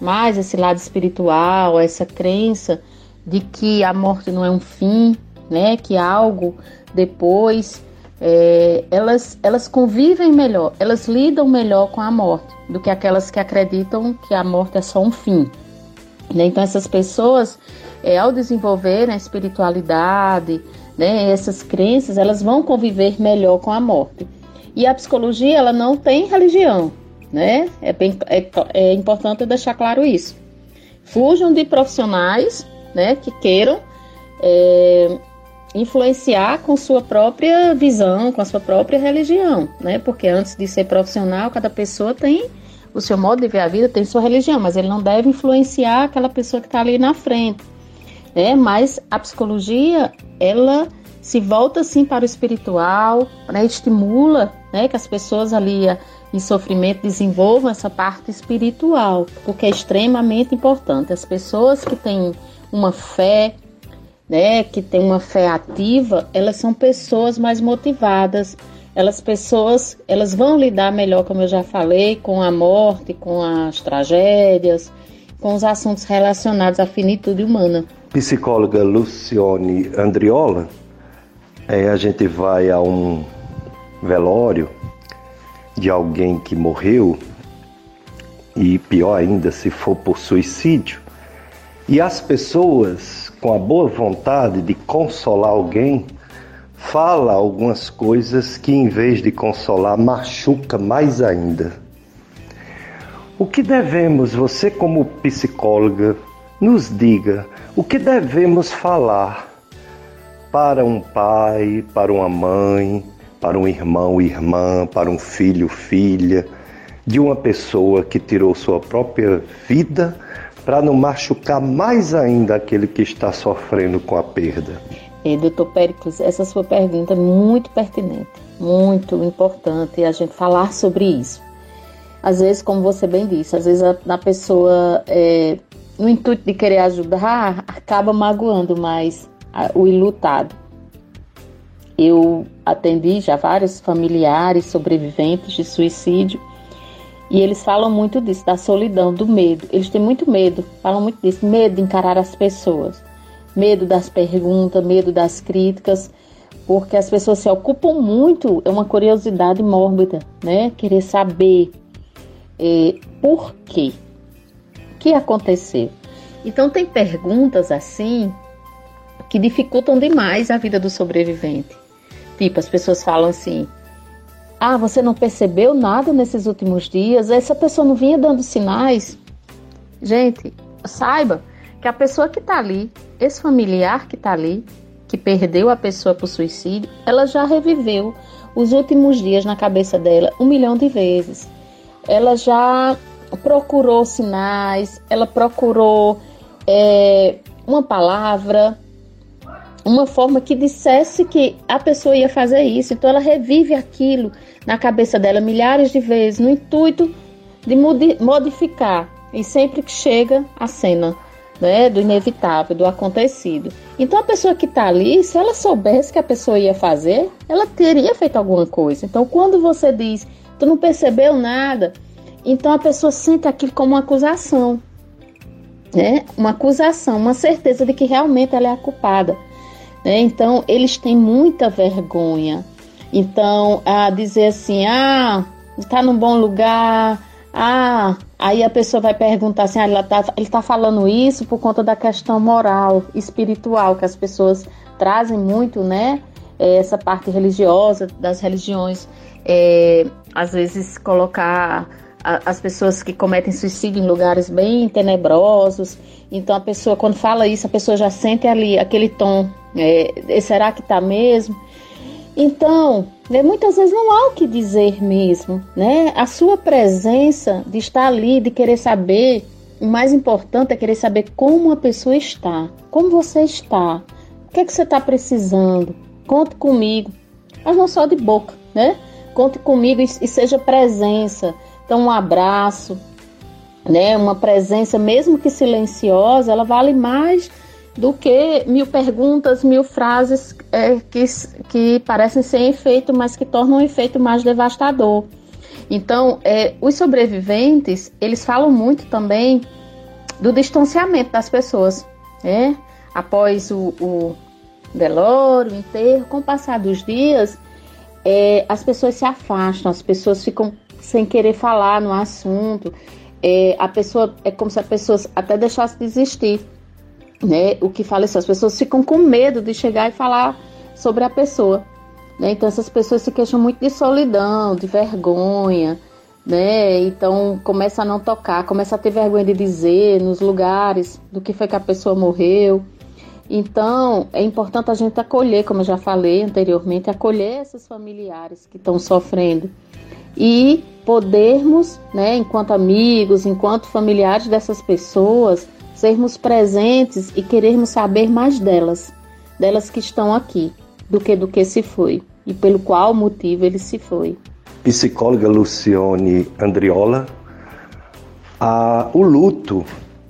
mais esse lado espiritual, essa crença de que a morte não é um fim, né, que algo depois, é, elas, elas convivem melhor, elas lidam melhor com a morte do que aquelas que acreditam que a morte é só um fim. Né? Então essas pessoas, é, ao desenvolverem a espiritualidade, né, essas crenças, elas vão conviver melhor com a morte. E a psicologia, ela não tem religião, né? É, bem, é, é importante deixar claro isso. Fujam de profissionais, né, que queiram é, influenciar com sua própria visão, com a sua própria religião, né? Porque antes de ser profissional, cada pessoa tem o seu modo de ver a vida, tem sua religião, mas ele não deve influenciar aquela pessoa que está ali na frente, né? Mas a psicologia, ela se volta assim para o espiritual, né? estimula, né, que as pessoas ali em sofrimento desenvolvam essa parte espiritual, porque é extremamente importante. As pessoas que têm uma fé, né, que têm uma fé ativa, elas são pessoas mais motivadas, elas pessoas, elas vão lidar melhor, como eu já falei, com a morte, com as tragédias, com os assuntos relacionados à finitude humana. Psicóloga Lucione Andriola, é, a gente vai a um velório de alguém que morreu, e pior ainda se for por suicídio, e as pessoas, com a boa vontade de consolar alguém, fala algumas coisas que em vez de consolar machuca mais ainda. O que devemos, você como psicóloga, nos diga, o que devemos falar para um pai, para uma mãe, para um irmão, irmã, para um filho, filha, de uma pessoa que tirou sua própria vida para não machucar mais ainda aquele que está sofrendo com a perda. É, doutor Péricles, essa sua pergunta é muito pertinente, muito importante a gente falar sobre isso. Às vezes, como você bem disse, às vezes a, a pessoa, é, no intuito de querer ajudar, acaba magoando mais o ilutado. Eu atendi já vários familiares sobreviventes de suicídio e eles falam muito disso, da solidão, do medo. Eles têm muito medo, falam muito disso, medo de encarar as pessoas medo das perguntas, medo das críticas, porque as pessoas se ocupam muito, é uma curiosidade mórbida, né? Querer saber é, por quê, o que aconteceu. Então tem perguntas assim que dificultam demais a vida do sobrevivente. Tipo, as pessoas falam assim: "Ah, você não percebeu nada nesses últimos dias? Essa pessoa não vinha dando sinais?" Gente, saiba que a pessoa que está ali, esse familiar que está ali, que perdeu a pessoa por suicídio, ela já reviveu os últimos dias na cabeça dela um milhão de vezes. Ela já procurou sinais, ela procurou é, uma palavra, uma forma que dissesse que a pessoa ia fazer isso. Então ela revive aquilo na cabeça dela milhares de vezes, no intuito de modificar. E sempre que chega a cena né, do inevitável, do acontecido. Então a pessoa que está ali, se ela soubesse que a pessoa ia fazer, ela teria feito alguma coisa. Então quando você diz, tu não percebeu nada, então a pessoa sente aquilo como uma acusação, né? Uma acusação, uma certeza de que realmente ela é a culpada. Né? Então eles têm muita vergonha. Então a dizer assim, ah, está num bom lugar, ah, aí a pessoa vai perguntar assim, ah, tá, ele está falando isso por conta da questão moral, espiritual, que as pessoas trazem muito, né? É, essa parte religiosa das religiões, é, às vezes colocar as pessoas que cometem suicídio em lugares bem tenebrosos. Então a pessoa, quando fala isso, a pessoa já sente ali aquele tom. É, será que está mesmo? Então, né, muitas vezes não há o que dizer mesmo, né? A sua presença de estar ali, de querer saber, o mais importante é querer saber como a pessoa está, como você está, o que é que você está precisando. Conte comigo, mas não só de boca, né? Conte comigo e, e seja presença. Então, um abraço, né? Uma presença, mesmo que silenciosa, ela vale mais do que mil perguntas, mil frases é, que, que parecem sem efeito, mas que tornam o efeito mais devastador. Então, é, os sobreviventes, eles falam muito também do distanciamento das pessoas, né? Após o, o velório, o enterro, com o passar dos dias, é, as pessoas se afastam, as pessoas ficam sem querer falar no assunto. É, a pessoa é como se a pessoa até deixasse de existir né? O que fala isso, as pessoas ficam com medo de chegar e falar sobre a pessoa. Né? Então essas pessoas se queixam muito de solidão, de vergonha, né? Então começa a não tocar, começa a ter vergonha de dizer nos lugares do que foi que a pessoa morreu. Então é importante a gente acolher, como eu já falei anteriormente, acolher esses familiares que estão sofrendo e podermos, né, enquanto amigos, enquanto familiares dessas pessoas, sermos presentes e querermos saber mais delas, delas que estão aqui, do que do que se foi e pelo qual motivo ele se foi. Psicóloga Lucione Andriola, a, o luto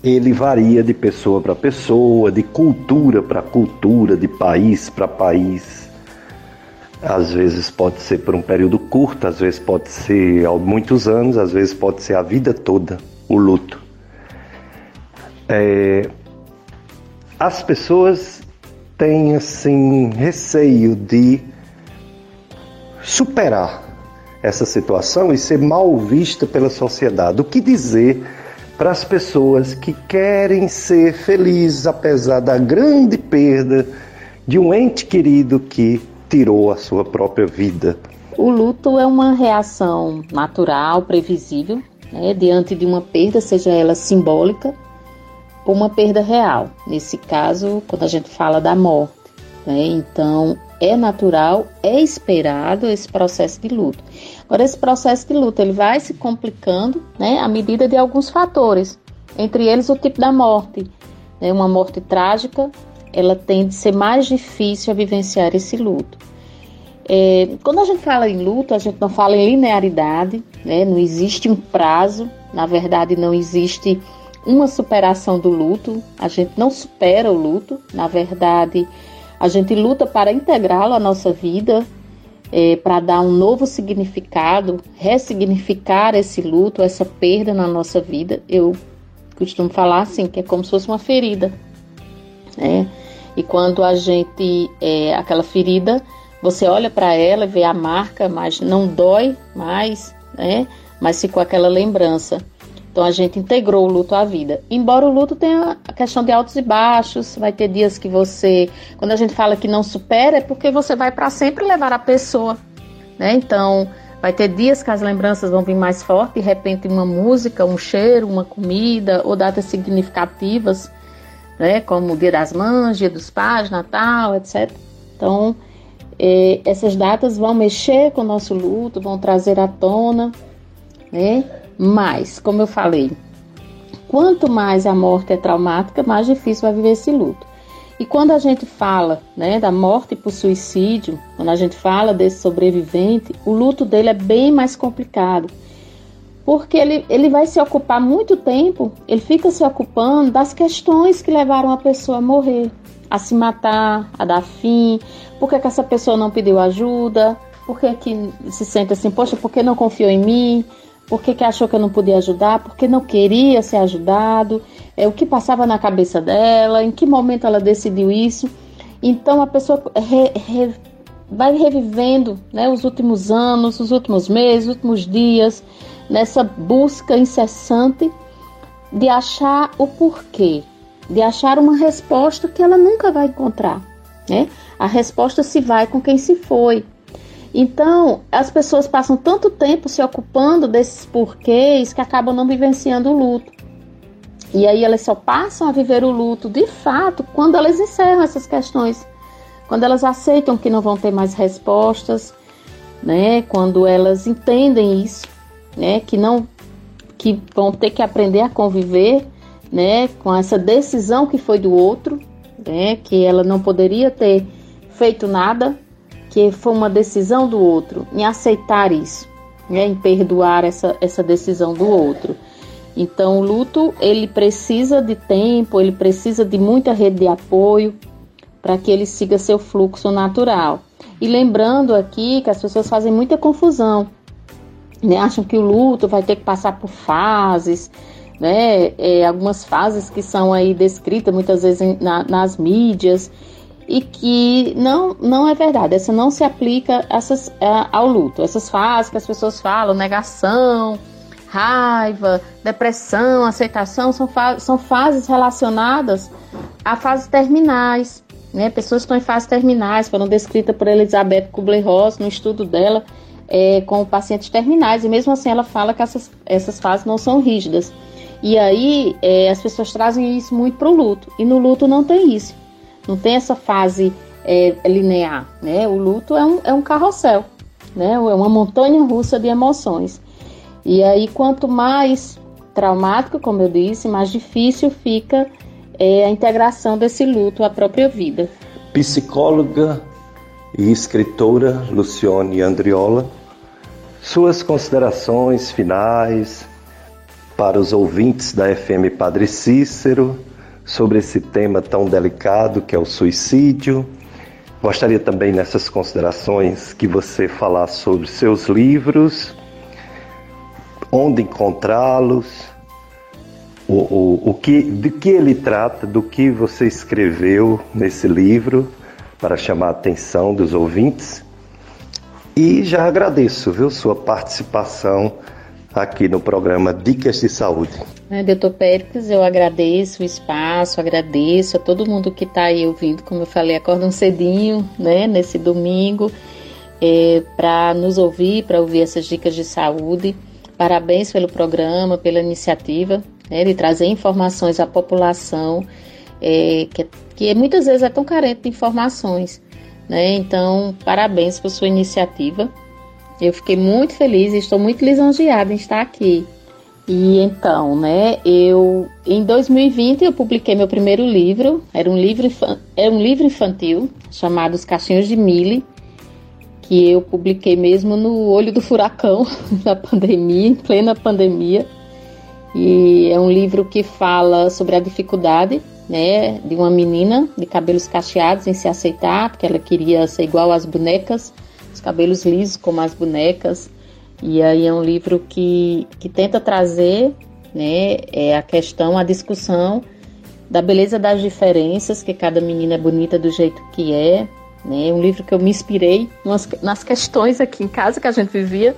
ele varia de pessoa para pessoa, de cultura para cultura, de país para país. Às vezes pode ser por um período curto, às vezes pode ser há muitos anos, às vezes pode ser a vida toda o luto. É, as pessoas têm assim receio de superar essa situação e ser mal vista pela sociedade. O que dizer para as pessoas que querem ser felizes apesar da grande perda de um ente querido que tirou a sua própria vida? O luto é uma reação natural, previsível, né, diante de uma perda, seja ela simbólica ou uma perda real. Nesse caso, quando a gente fala da morte. Né, então, é natural, é esperado esse processo de luto. Agora, esse processo de luto ele vai se complicando né, à medida de alguns fatores, entre eles o tipo da morte. Né, uma morte trágica, ela tende a ser mais difícil a vivenciar esse luto. É, quando a gente fala em luto, a gente não fala em linearidade, né, não existe um prazo, na verdade, não existe uma superação do luto, a gente não supera o luto, na verdade, a gente luta para integrá-lo à nossa vida, é, para dar um novo significado, ressignificar esse luto, essa perda na nossa vida. Eu costumo falar assim, que é como se fosse uma ferida. Né? E quando a gente, é, aquela ferida, você olha para ela, vê a marca, mas não dói mais, né? Mas ficou aquela lembrança. Então a gente integrou o luto à vida. Embora o luto tenha a questão de altos e baixos, vai ter dias que você, quando a gente fala que não supera, é porque você vai para sempre levar a pessoa, né? Então vai ter dias que as lembranças vão vir mais forte, de repente uma música, um cheiro, uma comida ou datas significativas, né? Como Dia das Mães, Dia dos Pais, Natal, etc. Então eh, essas datas vão mexer com o nosso luto, vão trazer à tona, né? Mas, como eu falei, quanto mais a morte é traumática, mais difícil vai viver esse luto. E quando a gente fala né, da morte por suicídio, quando a gente fala desse sobrevivente, o luto dele é bem mais complicado. Porque ele, ele vai se ocupar muito tempo, ele fica se ocupando das questões que levaram a pessoa a morrer, a se matar, a dar fim, por que, que essa pessoa não pediu ajuda, por que, que se sente assim, poxa, por que não confiou em mim? Por que, que achou que eu não podia ajudar? Porque não queria ser ajudado? É, o que passava na cabeça dela? Em que momento ela decidiu isso? Então a pessoa re, re, vai revivendo né, os últimos anos, os últimos meses, os últimos dias, nessa busca incessante de achar o porquê, de achar uma resposta que ela nunca vai encontrar. Né? A resposta se vai com quem se foi. Então, as pessoas passam tanto tempo se ocupando desses porquês que acabam não vivenciando o luto. E aí elas só passam a viver o luto de fato quando elas encerram essas questões, quando elas aceitam que não vão ter mais respostas, né? Quando elas entendem isso, né? Que não que vão ter que aprender a conviver, né? Com essa decisão que foi do outro, né? Que ela não poderia ter feito nada, que foi uma decisão do outro, em aceitar isso, né, em perdoar essa, essa decisão do outro. Então, o luto ele precisa de tempo, ele precisa de muita rede de apoio para que ele siga seu fluxo natural. E lembrando aqui que as pessoas fazem muita confusão, né? acham que o luto vai ter que passar por fases, né? É, algumas fases que são aí descritas muitas vezes em, na, nas mídias e que não, não é verdade. Essa não se aplica essas, ao luto. Essas fases que as pessoas falam, negação, raiva, depressão, aceitação, são, fa são fases relacionadas a fases terminais. Né? Pessoas que estão em fases terminais foram descritas por Elizabeth Kubler-Ross no estudo dela é, com pacientes terminais, e mesmo assim ela fala que essas, essas fases não são rígidas. E aí é, as pessoas trazem isso muito para o luto, e no luto não tem isso. Não tem essa fase é, linear, né? O luto é um, é um carrossel, né? É uma montanha russa de emoções. E aí, quanto mais traumático, como eu disse, mais difícil fica é, a integração desse luto à própria vida. Psicóloga e escritora Lucione Andriola, suas considerações finais para os ouvintes da FM Padre Cícero sobre esse tema tão delicado que é o suicídio. Gostaria também nessas considerações que você falasse sobre seus livros, onde encontrá-los, o, o, o que, de que ele trata, do que você escreveu nesse livro para chamar a atenção dos ouvintes. E já agradeço, viu, sua participação aqui no programa Dicas de Saúde. É, doutor Péricles, eu agradeço o espaço, agradeço a todo mundo que está aí ouvindo, como eu falei, acordam cedinho, né, nesse domingo, é, para nos ouvir, para ouvir essas dicas de saúde. Parabéns pelo programa, pela iniciativa né, de trazer informações à população, é, que, que muitas vezes é tão carente de informações. Né? Então, parabéns por sua iniciativa. Eu fiquei muito feliz e estou muito lisonjeada em estar aqui. E então, né, eu em 2020 eu publiquei meu primeiro livro, era um livro, era um livro infantil chamado Os Caixinhos de Mille, que eu publiquei mesmo no olho do furacão da pandemia, em plena pandemia. E é um livro que fala sobre a dificuldade né, de uma menina de cabelos cacheados em se aceitar, porque ela queria ser igual às bonecas, os cabelos lisos como as bonecas. E aí é um livro que, que tenta trazer né, é a questão, a discussão da beleza das diferenças, que cada menina é bonita do jeito que é. Né? Um livro que eu me inspirei nas, nas questões aqui em casa que a gente vivia,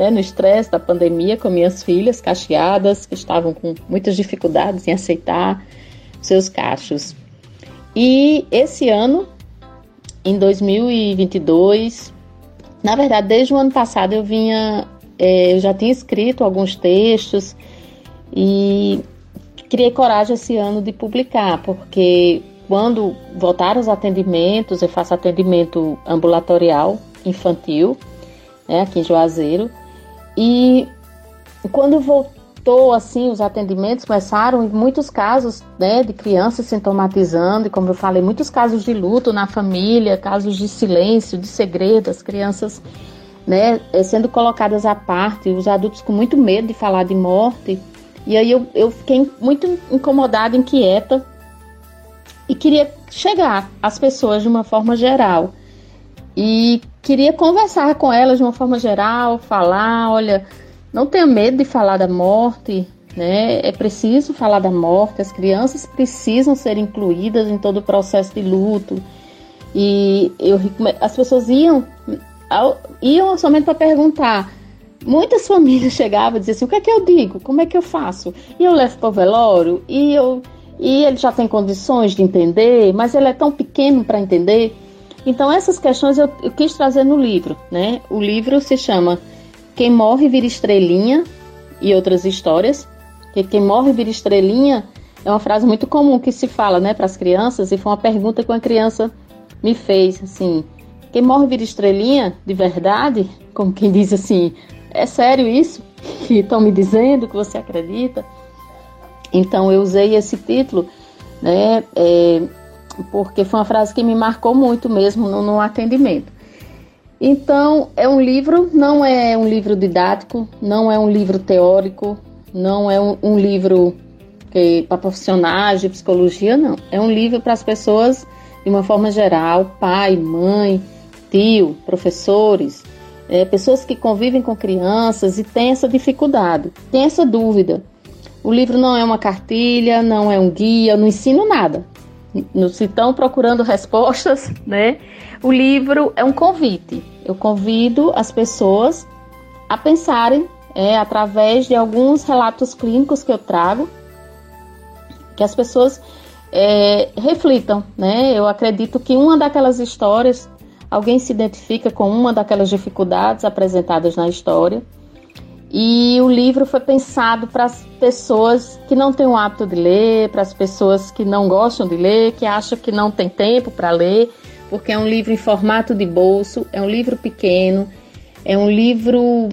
né, no estresse da pandemia com minhas filhas cacheadas, que estavam com muitas dificuldades em aceitar seus cachos. E esse ano, em 2022, na verdade, desde o ano passado eu vinha, é, eu já tinha escrito alguns textos e criei coragem esse ano de publicar, porque quando voltaram os atendimentos, eu faço atendimento ambulatorial infantil, né, aqui em Juazeiro, e quando voltou assim, os atendimentos começaram, em muitos casos né, de crianças sintomatizando, e como eu falei, muitos casos de luto na família, casos de silêncio, de segredo, as crianças né, eh, sendo colocadas à parte, os adultos com muito medo de falar de morte. E aí eu, eu fiquei muito incomodada, inquieta, e queria chegar às pessoas de uma forma geral. E queria conversar com elas de uma forma geral, falar, olha, não tenha medo de falar da morte, né? É preciso falar da morte, as crianças precisam ser incluídas em todo o processo de luto. E eu, as pessoas iam, iam somente para perguntar. Muitas famílias chegavam e diziam assim: o que é que eu digo? Como é que eu faço? E eu levo para o velório? E, eu, e ele já tem condições de entender, mas ele é tão pequeno para entender. Então essas questões eu, eu quis trazer no livro, né? O livro se chama Quem Morre Vira Estrelinha e outras histórias. Que quem morre vira estrelinha é uma frase muito comum que se fala, né, para as crianças e foi uma pergunta que uma criança me fez, assim, quem morre vira estrelinha de verdade? Como quem diz assim, é sério isso que estão me dizendo que você acredita? Então eu usei esse título, né, é, porque foi uma frase que me marcou muito mesmo no, no atendimento. Então, é um livro, não é um livro didático, não é um livro teórico, não é um, um livro para profissionais de psicologia, não. É um livro para as pessoas de uma forma geral, pai, mãe, tio, professores, é, pessoas que convivem com crianças e têm essa dificuldade, têm essa dúvida. O livro não é uma cartilha, não é um guia, não ensino nada se estão procurando respostas, né? O livro é um convite. Eu convido as pessoas a pensarem é, através de alguns relatos clínicos que eu trago, que as pessoas é, reflitam, né? Eu acredito que uma daquelas histórias, alguém se identifica com uma daquelas dificuldades apresentadas na história e o livro foi pensado para as pessoas que não têm o hábito de ler, para as pessoas que não gostam de ler, que acham que não tem tempo para ler, porque é um livro em formato de bolso, é um livro pequeno, é um livro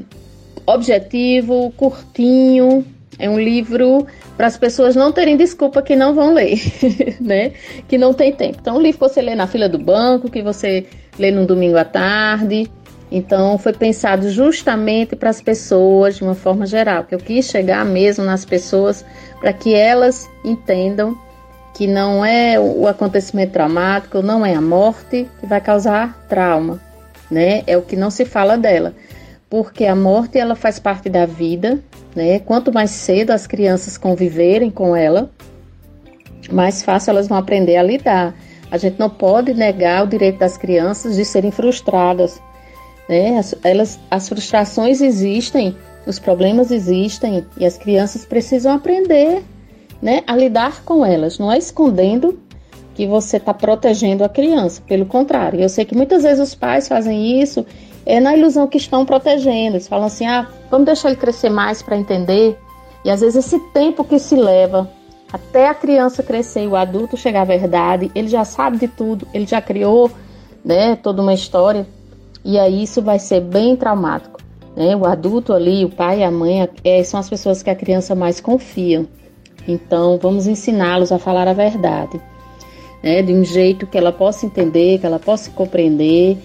objetivo, curtinho, é um livro para as pessoas não terem desculpa que não vão ler, né? Que não tem tempo. Então, um livro que você lê na fila do banco, que você lê num domingo à tarde, então, foi pensado justamente para as pessoas de uma forma geral, que eu quis chegar mesmo nas pessoas para que elas entendam que não é o acontecimento traumático, não é a morte que vai causar trauma, né? É o que não se fala dela. Porque a morte ela faz parte da vida, né? Quanto mais cedo as crianças conviverem com ela, mais fácil elas vão aprender a lidar. A gente não pode negar o direito das crianças de serem frustradas. Né? As, elas, as frustrações existem, os problemas existem e as crianças precisam aprender né, a lidar com elas. Não é escondendo que você está protegendo a criança, pelo contrário. Eu sei que muitas vezes os pais fazem isso é na ilusão que estão protegendo. Eles falam assim: ah, vamos deixar ele crescer mais para entender. E às vezes esse tempo que se leva até a criança crescer e o adulto chegar à verdade, ele já sabe de tudo, ele já criou né, toda uma história, e aí isso vai ser bem traumático. Né? O adulto ali, o pai e a mãe, é, são as pessoas que a criança mais confia. Então, vamos ensiná-los a falar a verdade, né? de um jeito que ela possa entender, que ela possa compreender,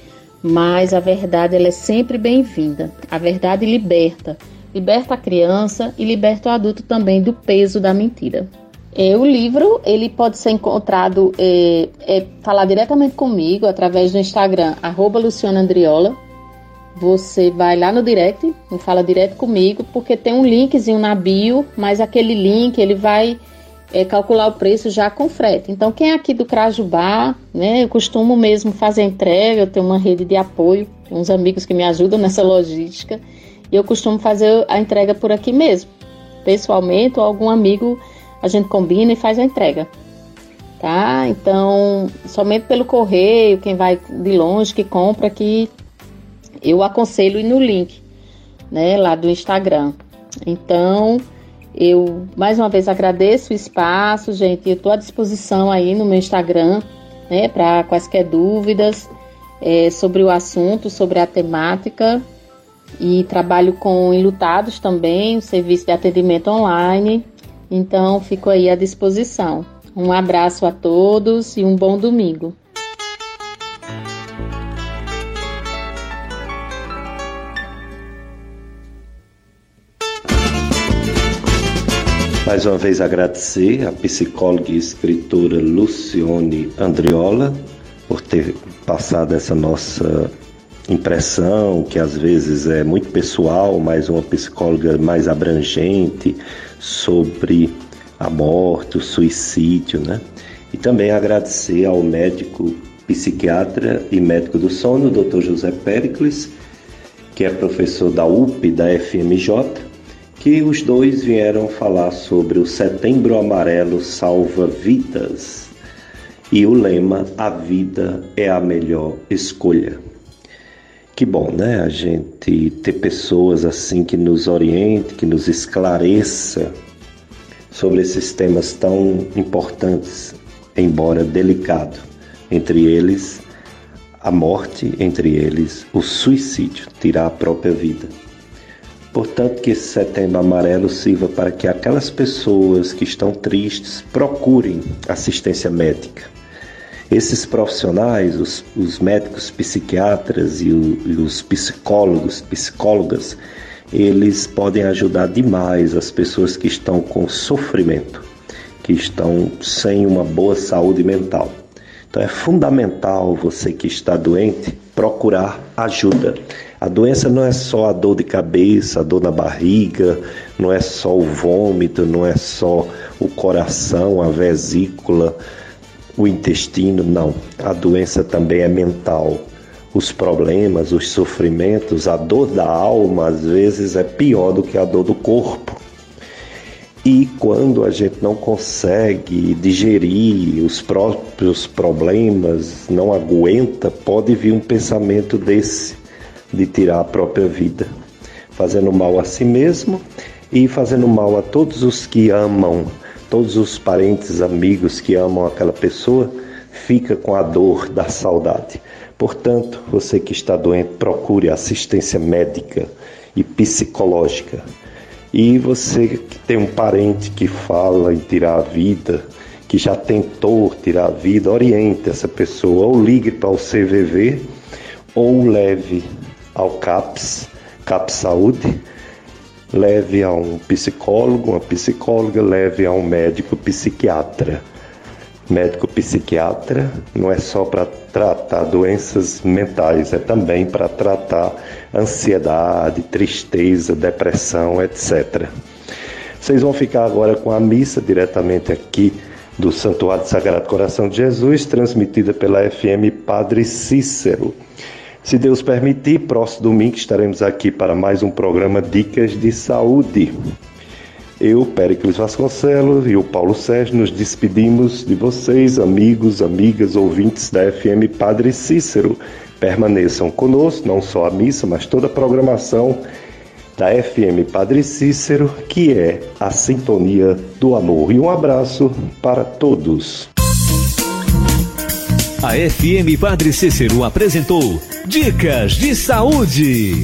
mas a verdade ela é sempre bem-vinda. A verdade liberta, liberta a criança e liberta o adulto também do peso da mentira. É, o livro ele pode ser encontrado, é, é, falar diretamente comigo através do Instagram, arroba Luciana Andriola. Você vai lá no direct, fala direto comigo, porque tem um linkzinho na bio, mas aquele link ele vai é, calcular o preço já com frete. Então, quem é aqui do Crajubá, né? Eu costumo mesmo fazer entrega, eu tenho uma rede de apoio, uns amigos que me ajudam nessa logística, e eu costumo fazer a entrega por aqui mesmo, pessoalmente, ou algum amigo a gente combina e faz a entrega. Tá? Então, somente pelo correio, quem vai de longe que compra que eu aconselho ir no link, né, lá do Instagram. Então, eu mais uma vez agradeço o espaço, gente. Eu estou à disposição aí no meu Instagram, né, para quaisquer dúvidas é, sobre o assunto, sobre a temática. E trabalho com enlutados também, o serviço de atendimento online. Então, fico aí à disposição. Um abraço a todos e um bom domingo. Mais uma vez agradecer à psicóloga e escritora Lucione Andriola por ter passado essa nossa impressão, que às vezes é muito pessoal, mas uma psicóloga mais abrangente, sobre a morte, o suicídio, né? E também agradecer ao médico psiquiatra e médico do sono, Dr. José Pericles, que é professor da UP da FMJ, que os dois vieram falar sobre o Setembro Amarelo Salva Vidas e o lema A Vida é a Melhor Escolha. Que bom, né? A gente ter pessoas assim que nos oriente, que nos esclareça sobre esses temas tão importantes, embora delicado. Entre eles, a morte, entre eles, o suicídio, tirar a própria vida. Portanto, que esse setembro amarelo sirva para que aquelas pessoas que estão tristes procurem assistência médica esses profissionais, os, os médicos psiquiatras e, o, e os psicólogos, psicólogas, eles podem ajudar demais as pessoas que estão com sofrimento, que estão sem uma boa saúde mental. Então é fundamental você que está doente procurar ajuda. A doença não é só a dor de cabeça, a dor na barriga, não é só o vômito, não é só o coração, a vesícula o intestino, não. A doença também é mental. Os problemas, os sofrimentos, a dor da alma às vezes é pior do que a dor do corpo. E quando a gente não consegue digerir os próprios problemas, não aguenta, pode vir um pensamento desse, de tirar a própria vida, fazendo mal a si mesmo e fazendo mal a todos os que amam todos os parentes, amigos que amam aquela pessoa, fica com a dor da saudade. Portanto, você que está doente, procure assistência médica e psicológica. E você que tem um parente que fala em tirar a vida, que já tentou tirar a vida, oriente essa pessoa, ou ligue para o CVV, ou leve ao CAPS, CAPS Saúde, leve a um psicólogo, uma psicóloga, leve a um médico psiquiatra. médico psiquiatra, não é só para tratar doenças mentais, é também para tratar ansiedade, tristeza, depressão, etc. Vocês vão ficar agora com a missa diretamente aqui do Santuário Sagrado Coração de Jesus, transmitida pela FM Padre Cícero. Se Deus permitir, próximo domingo estaremos aqui para mais um programa Dicas de Saúde. Eu, Péricles Vasconcelos e o Paulo Sérgio nos despedimos de vocês, amigos, amigas, ouvintes da FM Padre Cícero. Permaneçam conosco, não só a missa, mas toda a programação da FM Padre Cícero, que é a sintonia do amor. E um abraço para todos. A FM Padre Cícero apresentou Dicas de Saúde.